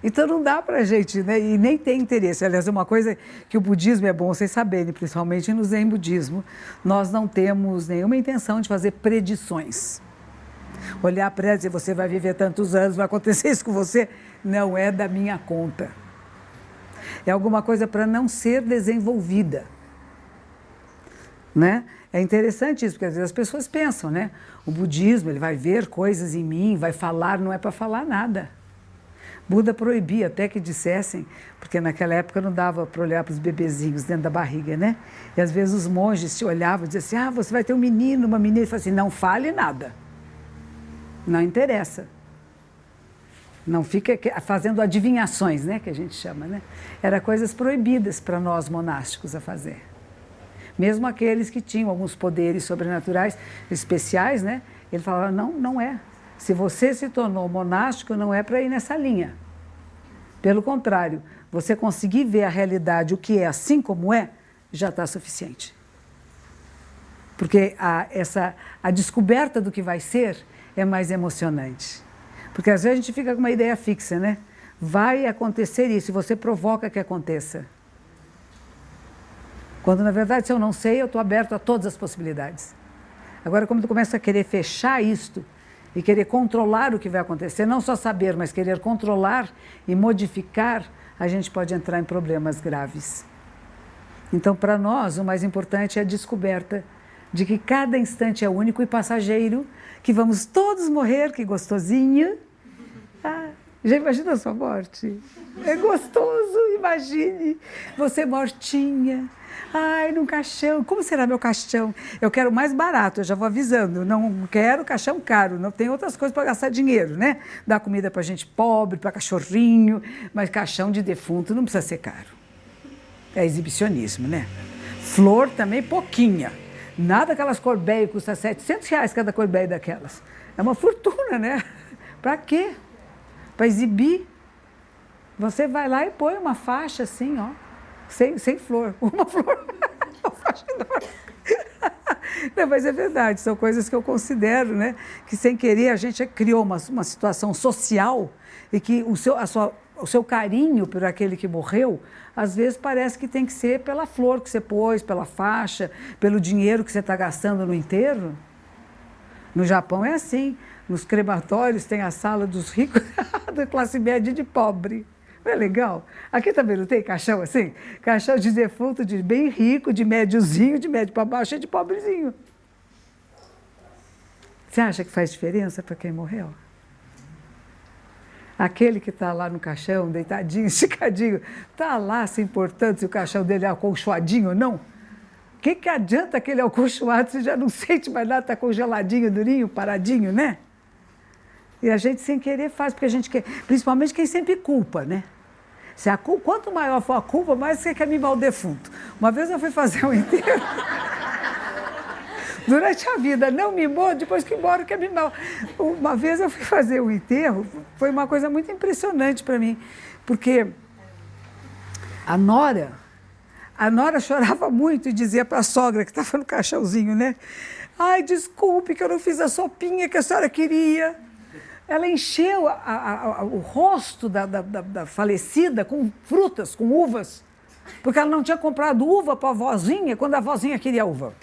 Então não dá para a gente, né? e nem tem interesse. Aliás, uma coisa que o budismo é bom vocês saberem, principalmente no Zen budismo, nós não temos nenhuma intenção de fazer predições. Olhar para dizer, você vai viver tantos anos, vai acontecer isso com você, não é da minha conta. É alguma coisa para não ser desenvolvida. Né? É interessante isso, porque às vezes as pessoas pensam, né? O budismo, ele vai ver coisas em mim, vai falar, não é para falar nada. Buda proibia até que dissessem, porque naquela época não dava para olhar para os bebezinhos dentro da barriga, né? E às vezes os monges se olhavam e diziam assim: ah, você vai ter um menino, uma menina. E falavam assim: não fale nada. Não interessa. Não fica fazendo adivinhações, né? Que a gente chama, né? Era coisas proibidas para nós monásticos a fazer. Mesmo aqueles que tinham alguns poderes sobrenaturais especiais, né? Ele falava: não, não é. Se você se tornou monástico, não é para ir nessa linha. Pelo contrário, você conseguir ver a realidade, o que é assim como é, já está suficiente. Porque a, essa, a descoberta do que vai ser é mais emocionante. Porque às vezes a gente fica com uma ideia fixa, né? Vai acontecer isso e você provoca que aconteça. Quando na verdade, se eu não sei, eu estou aberto a todas as possibilidades. Agora, quando tu começa a querer fechar isto, e querer controlar o que vai acontecer, não só saber, mas querer controlar e modificar, a gente pode entrar em problemas graves. Então, para nós, o mais importante é a descoberta de que cada instante é único e passageiro, que vamos todos morrer, que gostosinho. Ah, já imagina a sua morte? É gostoso, imagine você mortinha Ai, num caixão. Como será meu caixão? Eu quero mais barato, eu já vou avisando. Não quero caixão caro, não tem outras coisas para gastar dinheiro, né? Dar comida para gente pobre, para cachorrinho, mas caixão de defunto não precisa ser caro. É exibicionismo, né? Flor também pouquinha. Nada aquelas corbeias custa 700 reais cada corbeia daquelas. É uma fortuna, né? Para quê? Para exibir. Você vai lá e põe uma faixa assim, ó sem, sem flor, uma flor, Não, mas é verdade, são coisas que eu considero, né? Que sem querer a gente criou uma, uma situação social e que o seu, a sua, o seu carinho por aquele que morreu, às vezes parece que tem que ser pela flor que você pôs, pela faixa, pelo dinheiro que você está gastando no enterro. No Japão é assim. Nos crematórios tem a sala dos ricos, da classe média e de pobre. Não é legal? Aqui também não tem caixão assim? Caixão de defunto, de bem rico, de médiozinho, de médio para baixo e de pobrezinho. Você acha que faz diferença para quem morreu? Aquele que está lá no caixão, deitadinho, esticadinho, está lá se importando se o caixão dele é acolchoadinho ou não? que, que adianta aquele alcochoado se já não sente mais nada, está congeladinho, durinho, paradinho, né? E a gente sem querer faz, porque a gente quer, principalmente quem sempre culpa, né? Se a quanto maior for a culpa, mais você quer mimar o defunto. Uma vez eu fui fazer um enterro. Durante a vida, não mimou, depois que embora quer mimar. Uma vez eu fui fazer um enterro, foi uma coisa muito impressionante para mim, porque a Nora, a Nora chorava muito e dizia para a sogra, que estava no caixãozinho, né? Ai, desculpe que eu não fiz a sopinha que a senhora queria ela encheu a, a, a, o rosto da, da, da, falecida com frutas, com uvas, porque ela não tinha comprado uva para a vozinha quando a vozinha queria uva.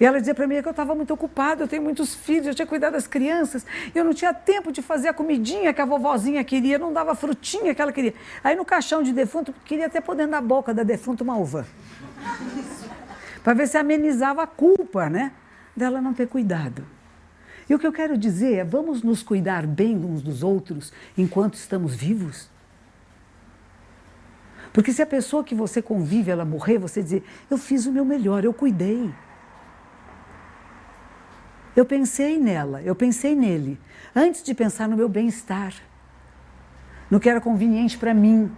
E ela dizia para mim que eu estava muito ocupada, eu tenho muitos filhos, eu tinha cuidado das crianças, eu não tinha tempo de fazer a comidinha que a vovozinha queria, não dava a frutinha que ela queria. Aí no caixão de defunto, queria até pôr dentro da boca da defunta uma uva. para ver se amenizava a culpa, né? Dela não ter cuidado. E o que eu quero dizer é: vamos nos cuidar bem uns dos outros enquanto estamos vivos? Porque se a pessoa que você convive ela morrer, você dizer: eu fiz o meu melhor, eu cuidei. Eu pensei nela, eu pensei nele, antes de pensar no meu bem-estar, no que era conveniente para mim.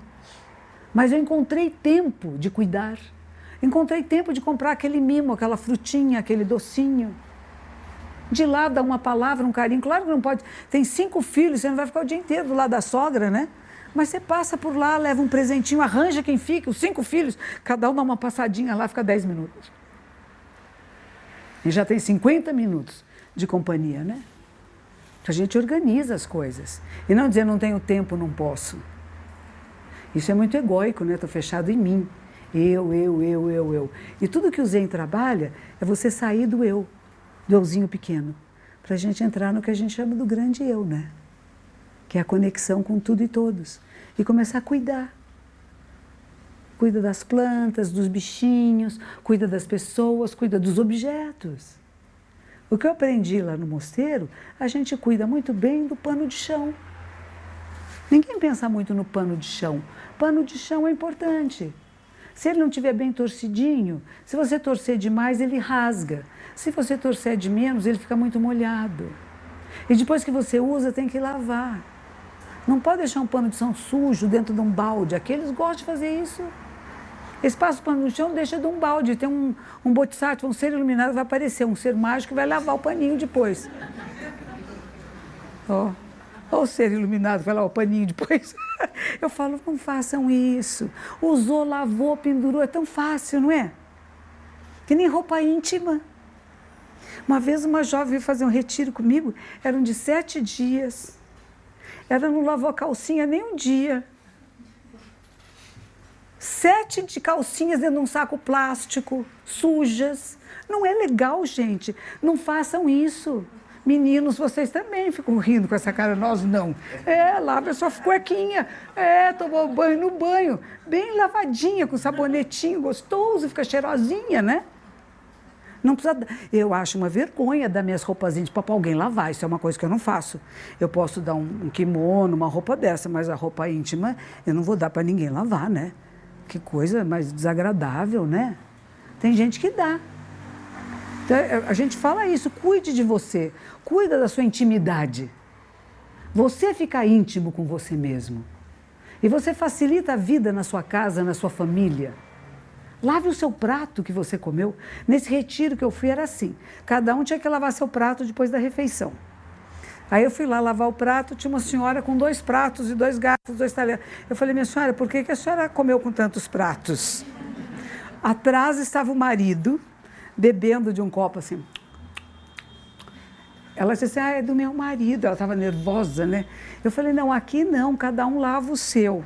Mas eu encontrei tempo de cuidar, encontrei tempo de comprar aquele mimo, aquela frutinha, aquele docinho de lá dar uma palavra, um carinho. Claro que não pode. Tem cinco filhos, você não vai ficar o dia inteiro do lado da sogra, né? Mas você passa por lá, leva um presentinho, arranja quem fica, os cinco filhos, cada um dá uma passadinha lá, fica dez minutos. E já tem 50 minutos de companhia, né? A gente organiza as coisas. E não dizer não tenho tempo, não posso. Isso é muito egóico, né? Estou fechado em mim. Eu, eu, eu, eu, eu. E tudo que o Zen trabalha é você sair do eu do euzinho pequeno, para a gente entrar no que a gente chama do grande eu, né? Que é a conexão com tudo e todos. E começar a cuidar. Cuida das plantas, dos bichinhos, cuida das pessoas, cuida dos objetos. O que eu aprendi lá no mosteiro, a gente cuida muito bem do pano de chão. Ninguém pensa muito no pano de chão. Pano de chão é importante. Se ele não estiver bem torcidinho, se você torcer demais, ele rasga. Se você torcer de menos, ele fica muito molhado. E depois que você usa, tem que lavar. Não pode deixar um pano de chão sujo dentro de um balde. Aqueles gostam de fazer isso. Eles passam o pano no chão, deixa de um balde. Tem um, um bodhisattva, um ser iluminado, vai aparecer, um ser mágico vai lavar o paninho depois. Ó, oh. o ser iluminado vai lavar o paninho depois. Eu falo, não façam isso. Usou, lavou, pendurou, é tão fácil, não é? Que nem roupa íntima. Uma vez uma jovem veio fazer um retiro comigo, eram de sete dias. Ela não lavou a calcinha nem um dia. Sete de calcinhas dentro de um saco plástico, sujas. Não é legal, gente. Não façam isso. Meninos, vocês também ficam rindo com essa cara, nós não. É, lava sua cuequinha. É, tomou banho no banho. Bem lavadinha, com sabonetinho gostoso, fica cheirosinha, né? Não precisa. Eu acho uma vergonha dar minhas roupas íntimas para alguém lavar. Isso é uma coisa que eu não faço. Eu posso dar um, um kimono, uma roupa dessa, mas a roupa íntima eu não vou dar para ninguém lavar, né? Que coisa mais desagradável, né? Tem gente que dá. Então, é, a gente fala isso, cuide de você, cuida da sua intimidade. Você fica íntimo com você mesmo. E você facilita a vida na sua casa, na sua família. Lave o seu prato que você comeu. Nesse retiro que eu fui era assim: cada um tinha que lavar seu prato depois da refeição. Aí eu fui lá lavar o prato, tinha uma senhora com dois pratos e dois garfos, dois talheres. Eu falei, minha senhora, por que, que a senhora comeu com tantos pratos? Atrás estava o marido, bebendo de um copo assim. Ela disse assim, ah, é do meu marido. Ela estava nervosa, né? Eu falei, não, aqui não, cada um lava o seu.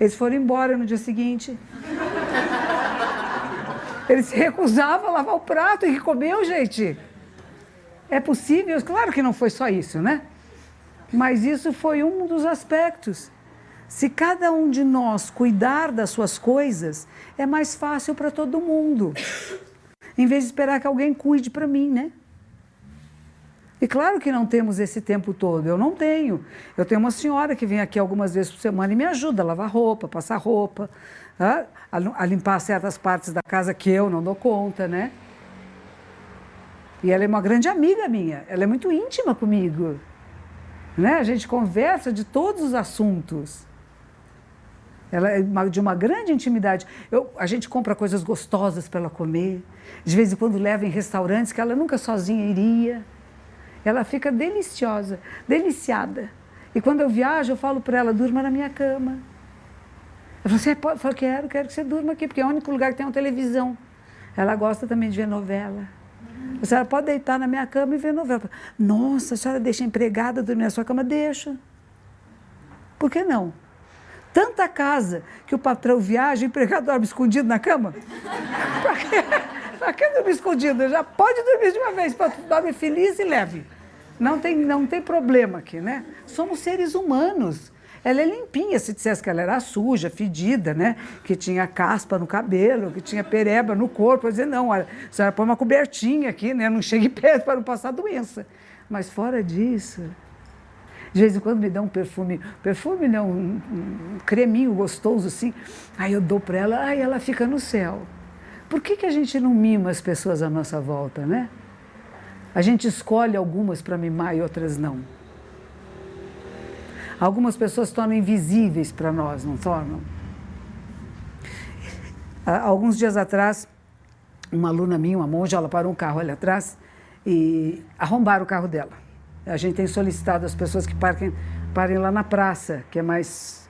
Eles foram embora no dia seguinte. Ele se recusava a lavar o prato e comeu, gente. É possível? Claro que não foi só isso, né? Mas isso foi um dos aspectos. Se cada um de nós cuidar das suas coisas, é mais fácil para todo mundo. Em vez de esperar que alguém cuide para mim, né? E claro que não temos esse tempo todo, eu não tenho. Eu tenho uma senhora que vem aqui algumas vezes por semana e me ajuda a lavar roupa, passar roupa, a, limpar certas partes da casa que eu não dou conta, né? E ela é uma grande amiga minha, ela é muito íntima comigo. Né? A gente conversa de todos os assuntos. Ela é de uma grande intimidade. Eu, a gente compra coisas gostosas para ela comer. De vez em quando leva em restaurantes que ela nunca sozinha iria. Ela fica deliciosa, deliciada. E quando eu viajo, eu falo para ela, durma na minha cama. Pode? Eu falo, quero, quero que você durma aqui, porque é o único lugar que tem uma televisão. Ela gosta também de ver novela. A senhora pode deitar na minha cama e ver novela. Nossa, a senhora deixa a empregada dormir na sua cama? Deixa. Por que não? Tanta casa que o patrão viaja e o empregado dorme escondido na cama. Para quê? Para que dormir escondido? Já pode dormir de uma vez, dorme feliz e leve. Não tem, não tem problema aqui, né? Somos seres humanos. Ela é limpinha, se dissesse que ela era suja, fedida, né? Que tinha caspa no cabelo, que tinha pereba no corpo. Eu dizer, não, olha, a senhora põe uma cobertinha aqui, né? Não chegue perto para não passar doença. Mas fora disso, de vez em quando me dá um perfume, perfume não, um, um creminho gostoso assim, aí eu dou para ela, aí ela fica no céu. Por que, que a gente não mima as pessoas à nossa volta, né? A gente escolhe algumas para mimar e outras não. Algumas pessoas tornam invisíveis para nós, não tornam? Há alguns dias atrás, uma aluna minha, uma monja, ela parou um carro ali atrás e arrombaram o carro dela. A gente tem solicitado as pessoas que parem, parem lá na praça, que é mais.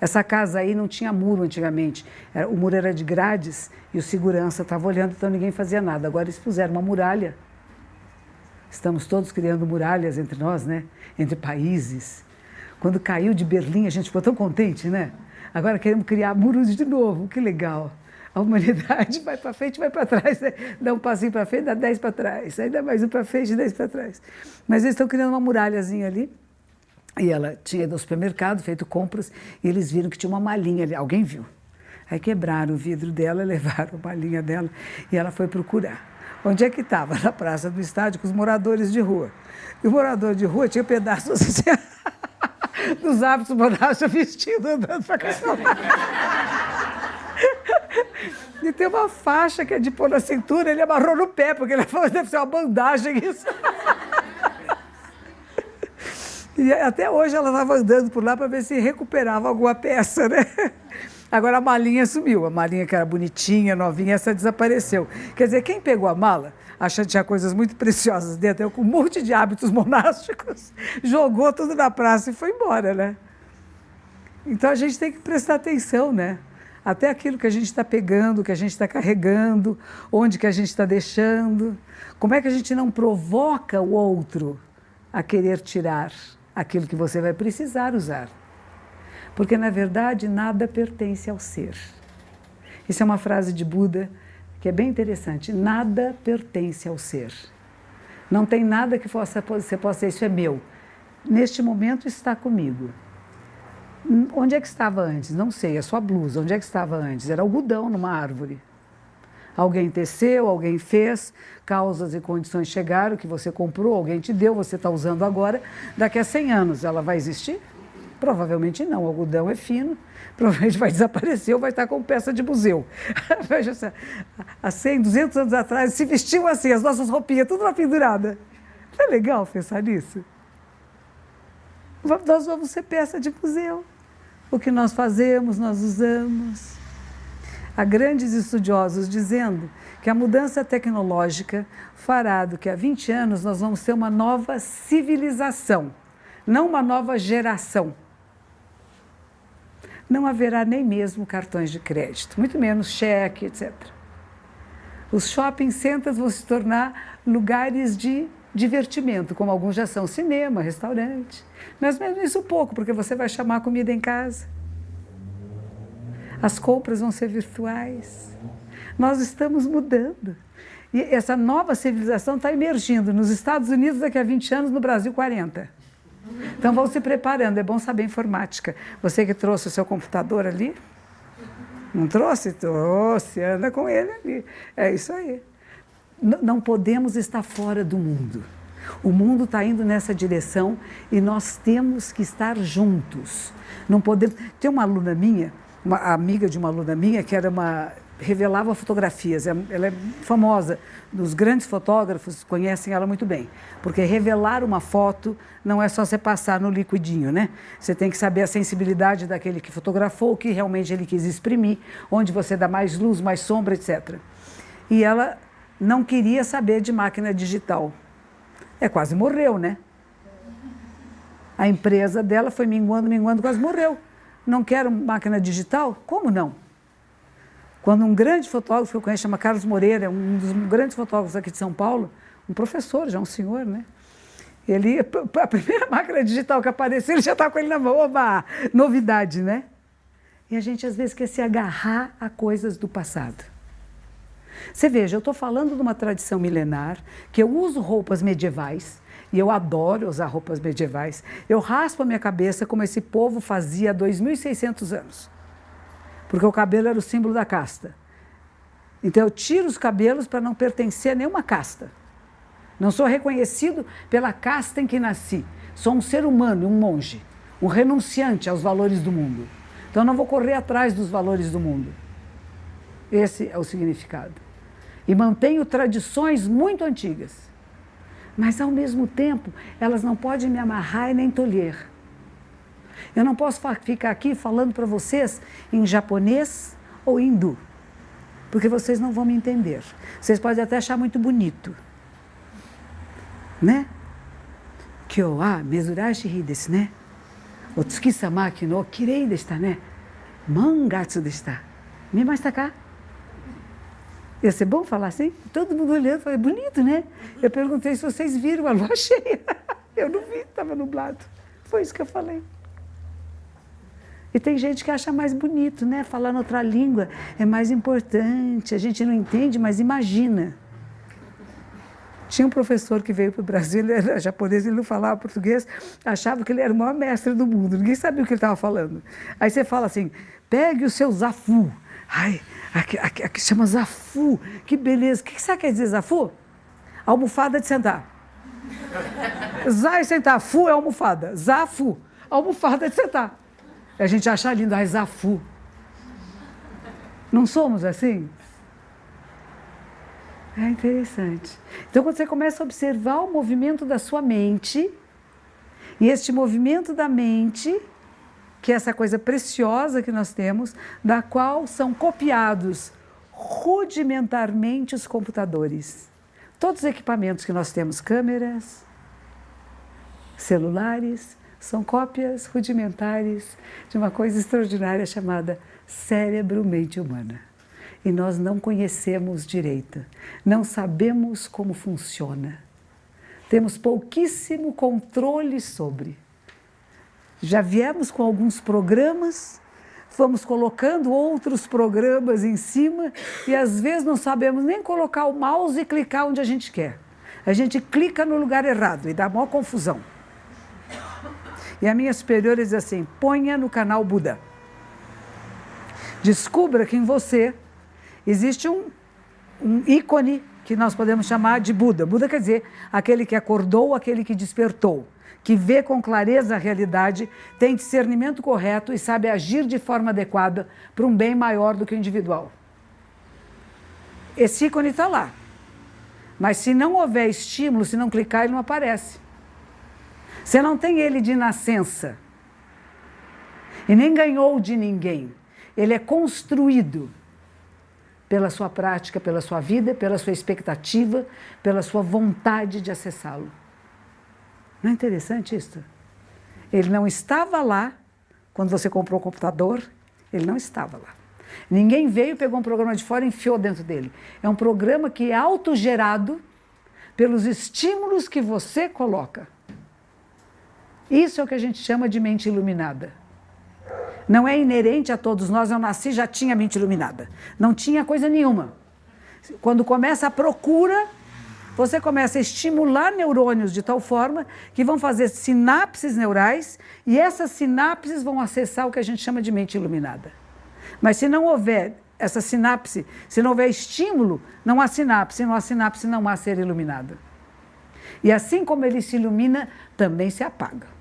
Essa casa aí não tinha muro antigamente. O muro era de grades e o segurança estava olhando, então ninguém fazia nada. Agora eles puseram uma muralha. Estamos todos criando muralhas entre nós, né? Entre países. Quando caiu de Berlim, a gente ficou tão contente, né? Agora queremos criar muros de novo, que legal. A humanidade vai para frente, vai para trás, né? dá um passinho para frente, dá dez para trás, dá mais um para frente, dez para trás. Mas eles estão criando uma muralhazinha ali. E ela tinha ido ao supermercado, feito compras, e eles viram que tinha uma malinha ali. Alguém viu. Aí quebraram o vidro dela, levaram a malinha dela e ela foi procurar. Onde é que estava? Na praça do estádio, com os moradores de rua. E o morador de rua tinha pedaços assim. dos hábitos monásticos vestido andando para cá. E tem uma faixa que é de pôr na cintura, ele amarrou no pé, porque ele falou que deve ser uma bandagem isso. E até hoje ela estava andando por lá para ver se recuperava alguma peça, né? Agora a malinha sumiu, a malinha que era bonitinha, novinha, essa desapareceu. Quer dizer, quem pegou a mala achando que tinha coisas muito preciosas dentro, com um monte de hábitos monásticos, jogou tudo na praça e foi embora, né? Então a gente tem que prestar atenção, né? Até aquilo que a gente está pegando, que a gente está carregando, onde que a gente está deixando. Como é que a gente não provoca o outro a querer tirar aquilo que você vai precisar usar? Porque, na verdade, nada pertence ao ser. Isso é uma frase de Buda que é bem interessante. Nada pertence ao ser. Não tem nada que possa, você possa dizer, isso é meu. Neste momento está comigo. Onde é que estava antes? Não sei, a sua blusa. Onde é que estava antes? Era algodão numa árvore. Alguém teceu, alguém fez, causas e condições chegaram, que você comprou, alguém te deu, você está usando agora. Daqui a 100 anos ela vai existir? Provavelmente não, o algodão é fino, provavelmente vai desaparecer ou vai estar com peça de museu. Veja só, há 100, 200 anos atrás se vestiam assim, as nossas roupinhas, tudo lá pendurada. Não é legal pensar nisso? Nós vamos ser peça de museu. O que nós fazemos, nós usamos. Há grandes estudiosos dizendo que a mudança tecnológica fará do que há 20 anos nós vamos ter uma nova civilização, não uma nova geração não haverá nem mesmo cartões de crédito, muito menos cheque, etc. Os shopping centers vão se tornar lugares de divertimento, como alguns já são cinema, restaurante. Mas mesmo isso pouco, porque você vai chamar comida em casa. As compras vão ser virtuais. Nós estamos mudando. E essa nova civilização está emergindo nos Estados Unidos daqui a 20 anos, no Brasil 40. Então vão se preparando, é bom saber informática. Você que trouxe o seu computador ali? Não trouxe? Trouxe, anda com ele ali. É isso aí. N não podemos estar fora do mundo. O mundo está indo nessa direção e nós temos que estar juntos. Não podemos. Tem uma aluna minha, uma amiga de uma aluna minha, que era uma revelava fotografias. É, ela é famosa, os grandes fotógrafos conhecem ela muito bem, porque revelar uma foto não é só você passar no liquidinho, né? Você tem que saber a sensibilidade daquele que fotografou, o que realmente ele quis exprimir, onde você dá mais luz, mais sombra, etc. E ela não queria saber de máquina digital. É quase morreu, né? A empresa dela foi minguando, minguando, quase morreu. Não quero máquina digital? Como não? Quando um grande fotógrafo que eu conheço, chama Carlos Moreira, um dos grandes fotógrafos aqui de São Paulo, um professor, já um senhor, né? Ele, a primeira máquina digital que apareceu, ele já estava com ele na mão. Oba! Novidade, né? E a gente às vezes quer se agarrar a coisas do passado. Você veja, eu estou falando de uma tradição milenar, que eu uso roupas medievais, e eu adoro usar roupas medievais. Eu raspo a minha cabeça como esse povo fazia há 2.600 anos porque o cabelo era o símbolo da casta. Então eu tiro os cabelos para não pertencer a nenhuma casta. Não sou reconhecido pela casta em que nasci. Sou um ser humano, um monge, um renunciante aos valores do mundo. Então não vou correr atrás dos valores do mundo. Esse é o significado. E mantenho tradições muito antigas. Mas ao mesmo tempo, elas não podem me amarrar e nem tolher. Eu não posso ficar aqui falando para vocês em japonês ou hindu, porque vocês não vão me entender. Vocês podem até achar muito bonito, né? Kyo wa mezurashi hi desu né? O tsuki-sama no kirei deshita né? Mangatsu deshita. Mimashita ka? Ia ser bom falar assim? Todo mundo olhando, falei, bonito, né? Eu perguntei se vocês viram a lua cheia. Eu não vi, estava nublado. Foi isso que eu falei. E tem gente que acha mais bonito, né? Falar outra língua é mais importante. A gente não entende, mas imagina. Tinha um professor que veio para o Brasil, ele era japonês, ele não falava português, achava que ele era o maior mestre do mundo, ninguém sabia o que ele estava falando. Aí você fala assim: pegue o seu zafu. Ai, aqui, aqui, aqui chama zafu, que beleza. O que você quer dizer zafu? Almofada de sentar. Zai sentar, fu é almofada, zafu, almofada de sentar. A gente acha lindo, ai, Zafu. Não somos assim? É interessante. Então, quando você começa a observar o movimento da sua mente, e este movimento da mente, que é essa coisa preciosa que nós temos, da qual são copiados rudimentarmente os computadores. Todos os equipamentos que nós temos, câmeras, celulares, são cópias rudimentares de uma coisa extraordinária chamada cérebro-mente humana. E nós não conhecemos direito, não sabemos como funciona. Temos pouquíssimo controle sobre. Já viemos com alguns programas, fomos colocando outros programas em cima e às vezes não sabemos nem colocar o mouse e clicar onde a gente quer. A gente clica no lugar errado e dá maior confusão. E a minha superiora diz assim: ponha no canal Buda. Descubra que em você existe um, um ícone que nós podemos chamar de Buda. Buda quer dizer aquele que acordou, aquele que despertou, que vê com clareza a realidade, tem discernimento correto e sabe agir de forma adequada para um bem maior do que o individual. Esse ícone está lá. Mas se não houver estímulo, se não clicar, ele não aparece. Você não tem ele de nascença. E nem ganhou de ninguém. Ele é construído pela sua prática, pela sua vida, pela sua expectativa, pela sua vontade de acessá-lo. Não é interessante isso? Ele não estava lá quando você comprou o computador, ele não estava lá. Ninguém veio, pegou um programa de fora e enfiou dentro dele. É um programa que é autogerado pelos estímulos que você coloca. Isso é o que a gente chama de mente iluminada. Não é inerente a todos nós, eu nasci já tinha mente iluminada. Não tinha coisa nenhuma. Quando começa a procura, você começa a estimular neurônios de tal forma que vão fazer sinapses neurais e essas sinapses vão acessar o que a gente chama de mente iluminada. Mas se não houver essa sinapse, se não houver estímulo, não há sinapse, se não há sinapse, não há ser iluminado. E assim como ele se ilumina, também se apaga.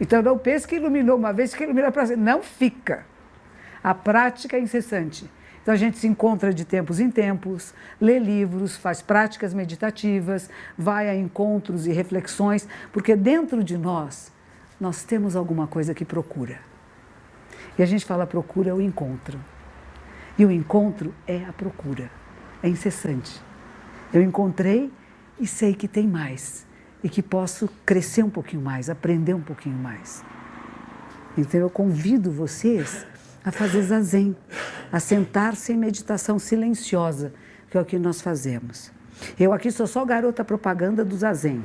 Então não pense que iluminou uma vez, que ilumina para sempre. Não fica. A prática é incessante. Então a gente se encontra de tempos em tempos, lê livros, faz práticas meditativas, vai a encontros e reflexões, porque dentro de nós nós temos alguma coisa que procura. E a gente fala procura o encontro. E o encontro é a procura, é incessante. Eu encontrei e sei que tem mais e que posso crescer um pouquinho mais, aprender um pouquinho mais. Então eu convido vocês a fazer zazen, a sentar-se em meditação silenciosa, que é o que nós fazemos. Eu aqui sou só garota propaganda do zazen.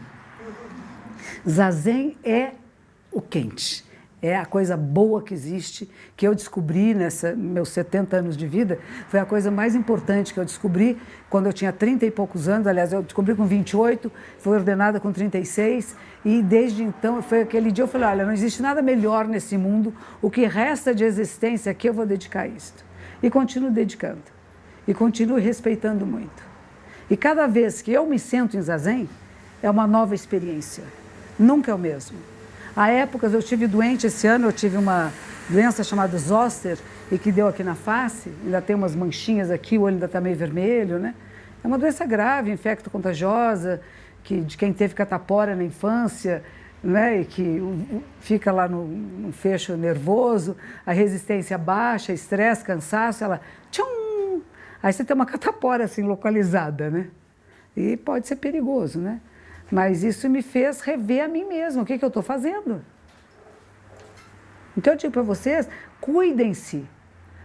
Zazen é o quente é a coisa boa que existe, que eu descobri nessa meus 70 anos de vida, foi a coisa mais importante que eu descobri quando eu tinha 30 e poucos anos, aliás, eu descobri com 28, fui ordenada com 36, e desde então, foi aquele dia eu falei, olha, não existe nada melhor nesse mundo, o que resta de existência que eu vou dedicar a isto. E continuo dedicando, e continuo respeitando muito. E cada vez que eu me sento em zazen, é uma nova experiência, nunca é o mesmo. Há épocas, eu tive doente esse ano, eu tive uma doença chamada zoster e que deu aqui na face, ainda tem umas manchinhas aqui, o olho ainda está meio vermelho, né? É uma doença grave, infecto-contagiosa, que, de quem teve catapora na infância, né? E que fica lá no, no fecho nervoso, a resistência baixa, estresse, cansaço, ela tchum! Aí você tem uma catapora assim localizada, né? E pode ser perigoso, né? Mas isso me fez rever a mim mesma, o que, que eu estou fazendo. Então eu digo para vocês, cuidem-se,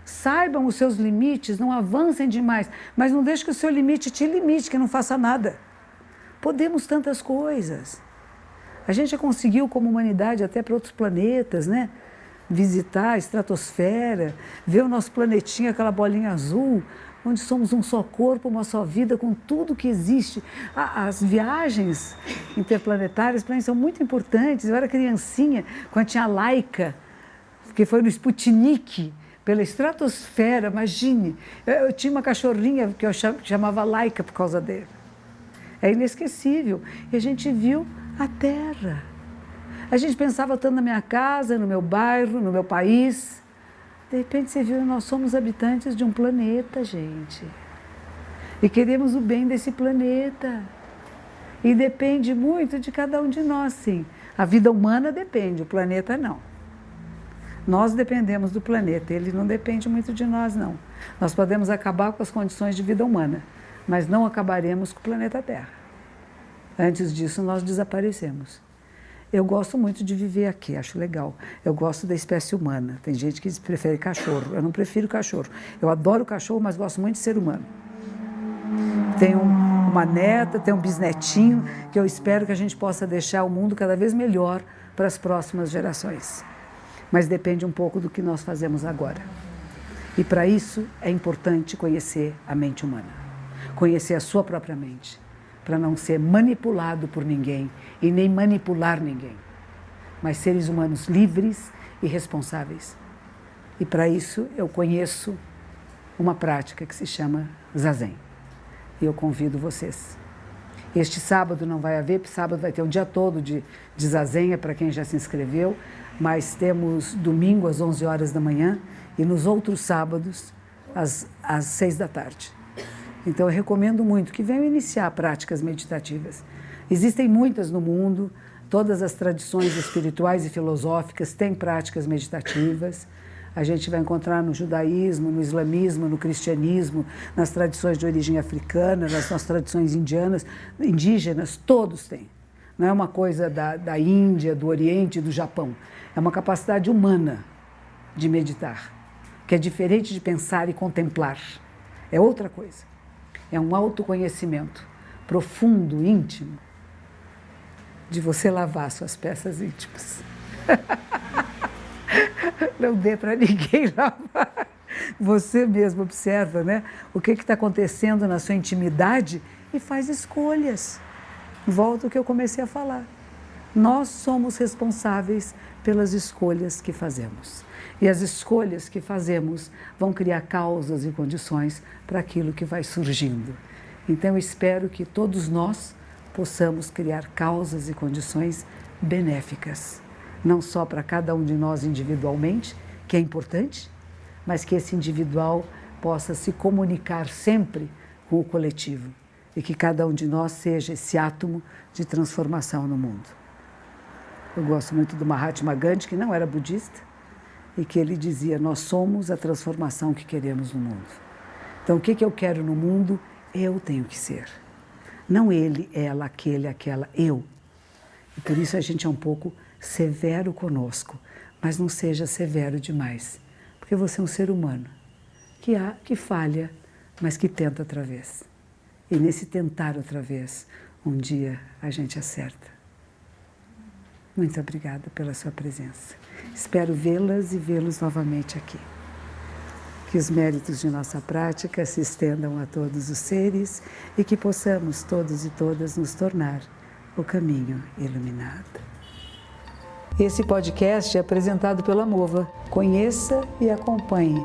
saibam os seus limites, não avancem demais, mas não deixe que o seu limite te limite, que não faça nada. Podemos tantas coisas. A gente já conseguiu, como humanidade, até para outros planetas, né? Visitar a estratosfera, ver o nosso planetinha, aquela bolinha azul, onde somos um só corpo, uma só vida, com tudo que existe. As viagens interplanetárias para mim são muito importantes. Eu era criancinha, quando tinha a Laika, que foi no Sputnik, pela estratosfera, imagine. Eu, eu tinha uma cachorrinha que eu chamava Laika por causa dele. É inesquecível. E a gente viu a Terra. A gente pensava tanto na minha casa, no meu bairro, no meu país. De repente você viu, nós somos habitantes de um planeta, gente. E queremos o bem desse planeta. E depende muito de cada um de nós, sim. A vida humana depende, o planeta não. Nós dependemos do planeta, ele não depende muito de nós, não. Nós podemos acabar com as condições de vida humana, mas não acabaremos com o planeta Terra. Antes disso, nós desaparecemos. Eu gosto muito de viver aqui, acho legal. Eu gosto da espécie humana. Tem gente que prefere cachorro. Eu não prefiro cachorro. Eu adoro cachorro, mas gosto muito de ser humano. Tenho uma neta, tenho um bisnetinho, que eu espero que a gente possa deixar o mundo cada vez melhor para as próximas gerações. Mas depende um pouco do que nós fazemos agora. E para isso é importante conhecer a mente humana, conhecer a sua própria mente para não ser manipulado por ninguém e nem manipular ninguém, mas seres humanos livres e responsáveis. E para isso eu conheço uma prática que se chama Zazen. E eu convido vocês. Este sábado não vai haver, porque sábado vai ter um dia todo de, de Zazen, é para quem já se inscreveu, mas temos domingo às 11 horas da manhã e nos outros sábados às, às 6 da tarde. Então, eu recomendo muito que venham iniciar práticas meditativas. Existem muitas no mundo, todas as tradições espirituais e filosóficas têm práticas meditativas. A gente vai encontrar no judaísmo, no islamismo, no cristianismo, nas tradições de origem africana, nas, nas tradições indianas, indígenas, todos têm. Não é uma coisa da, da Índia, do Oriente, do Japão. É uma capacidade humana de meditar, que é diferente de pensar e contemplar. É outra coisa. É um autoconhecimento profundo, íntimo, de você lavar suas peças íntimas. Não dê para ninguém lavar. Você mesmo observa né, o que está acontecendo na sua intimidade e faz escolhas. Volta ao que eu comecei a falar. Nós somos responsáveis pelas escolhas que fazemos. E as escolhas que fazemos vão criar causas e condições para aquilo que vai surgindo. Então, eu espero que todos nós possamos criar causas e condições benéficas, não só para cada um de nós individualmente, que é importante, mas que esse individual possa se comunicar sempre com o coletivo e que cada um de nós seja esse átomo de transformação no mundo. Eu gosto muito do Mahatma Gandhi, que não era budista, e que ele dizia: Nós somos a transformação que queremos no mundo. Então, o que, eu quero no mundo, eu tenho que ser. Não ele, ela, aquele, aquela, eu. E por isso a gente é um pouco severo conosco, mas não seja severo demais, porque você é um ser humano que há, que falha, mas que tenta outra vez. E nesse tentar outra vez, um dia a gente acerta. Muito obrigada pela sua presença. Espero vê-las e vê-los novamente aqui. Que os méritos de nossa prática se estendam a todos os seres e que possamos todos e todas nos tornar o caminho iluminado. Esse podcast é apresentado pela Mova. Conheça e acompanhe.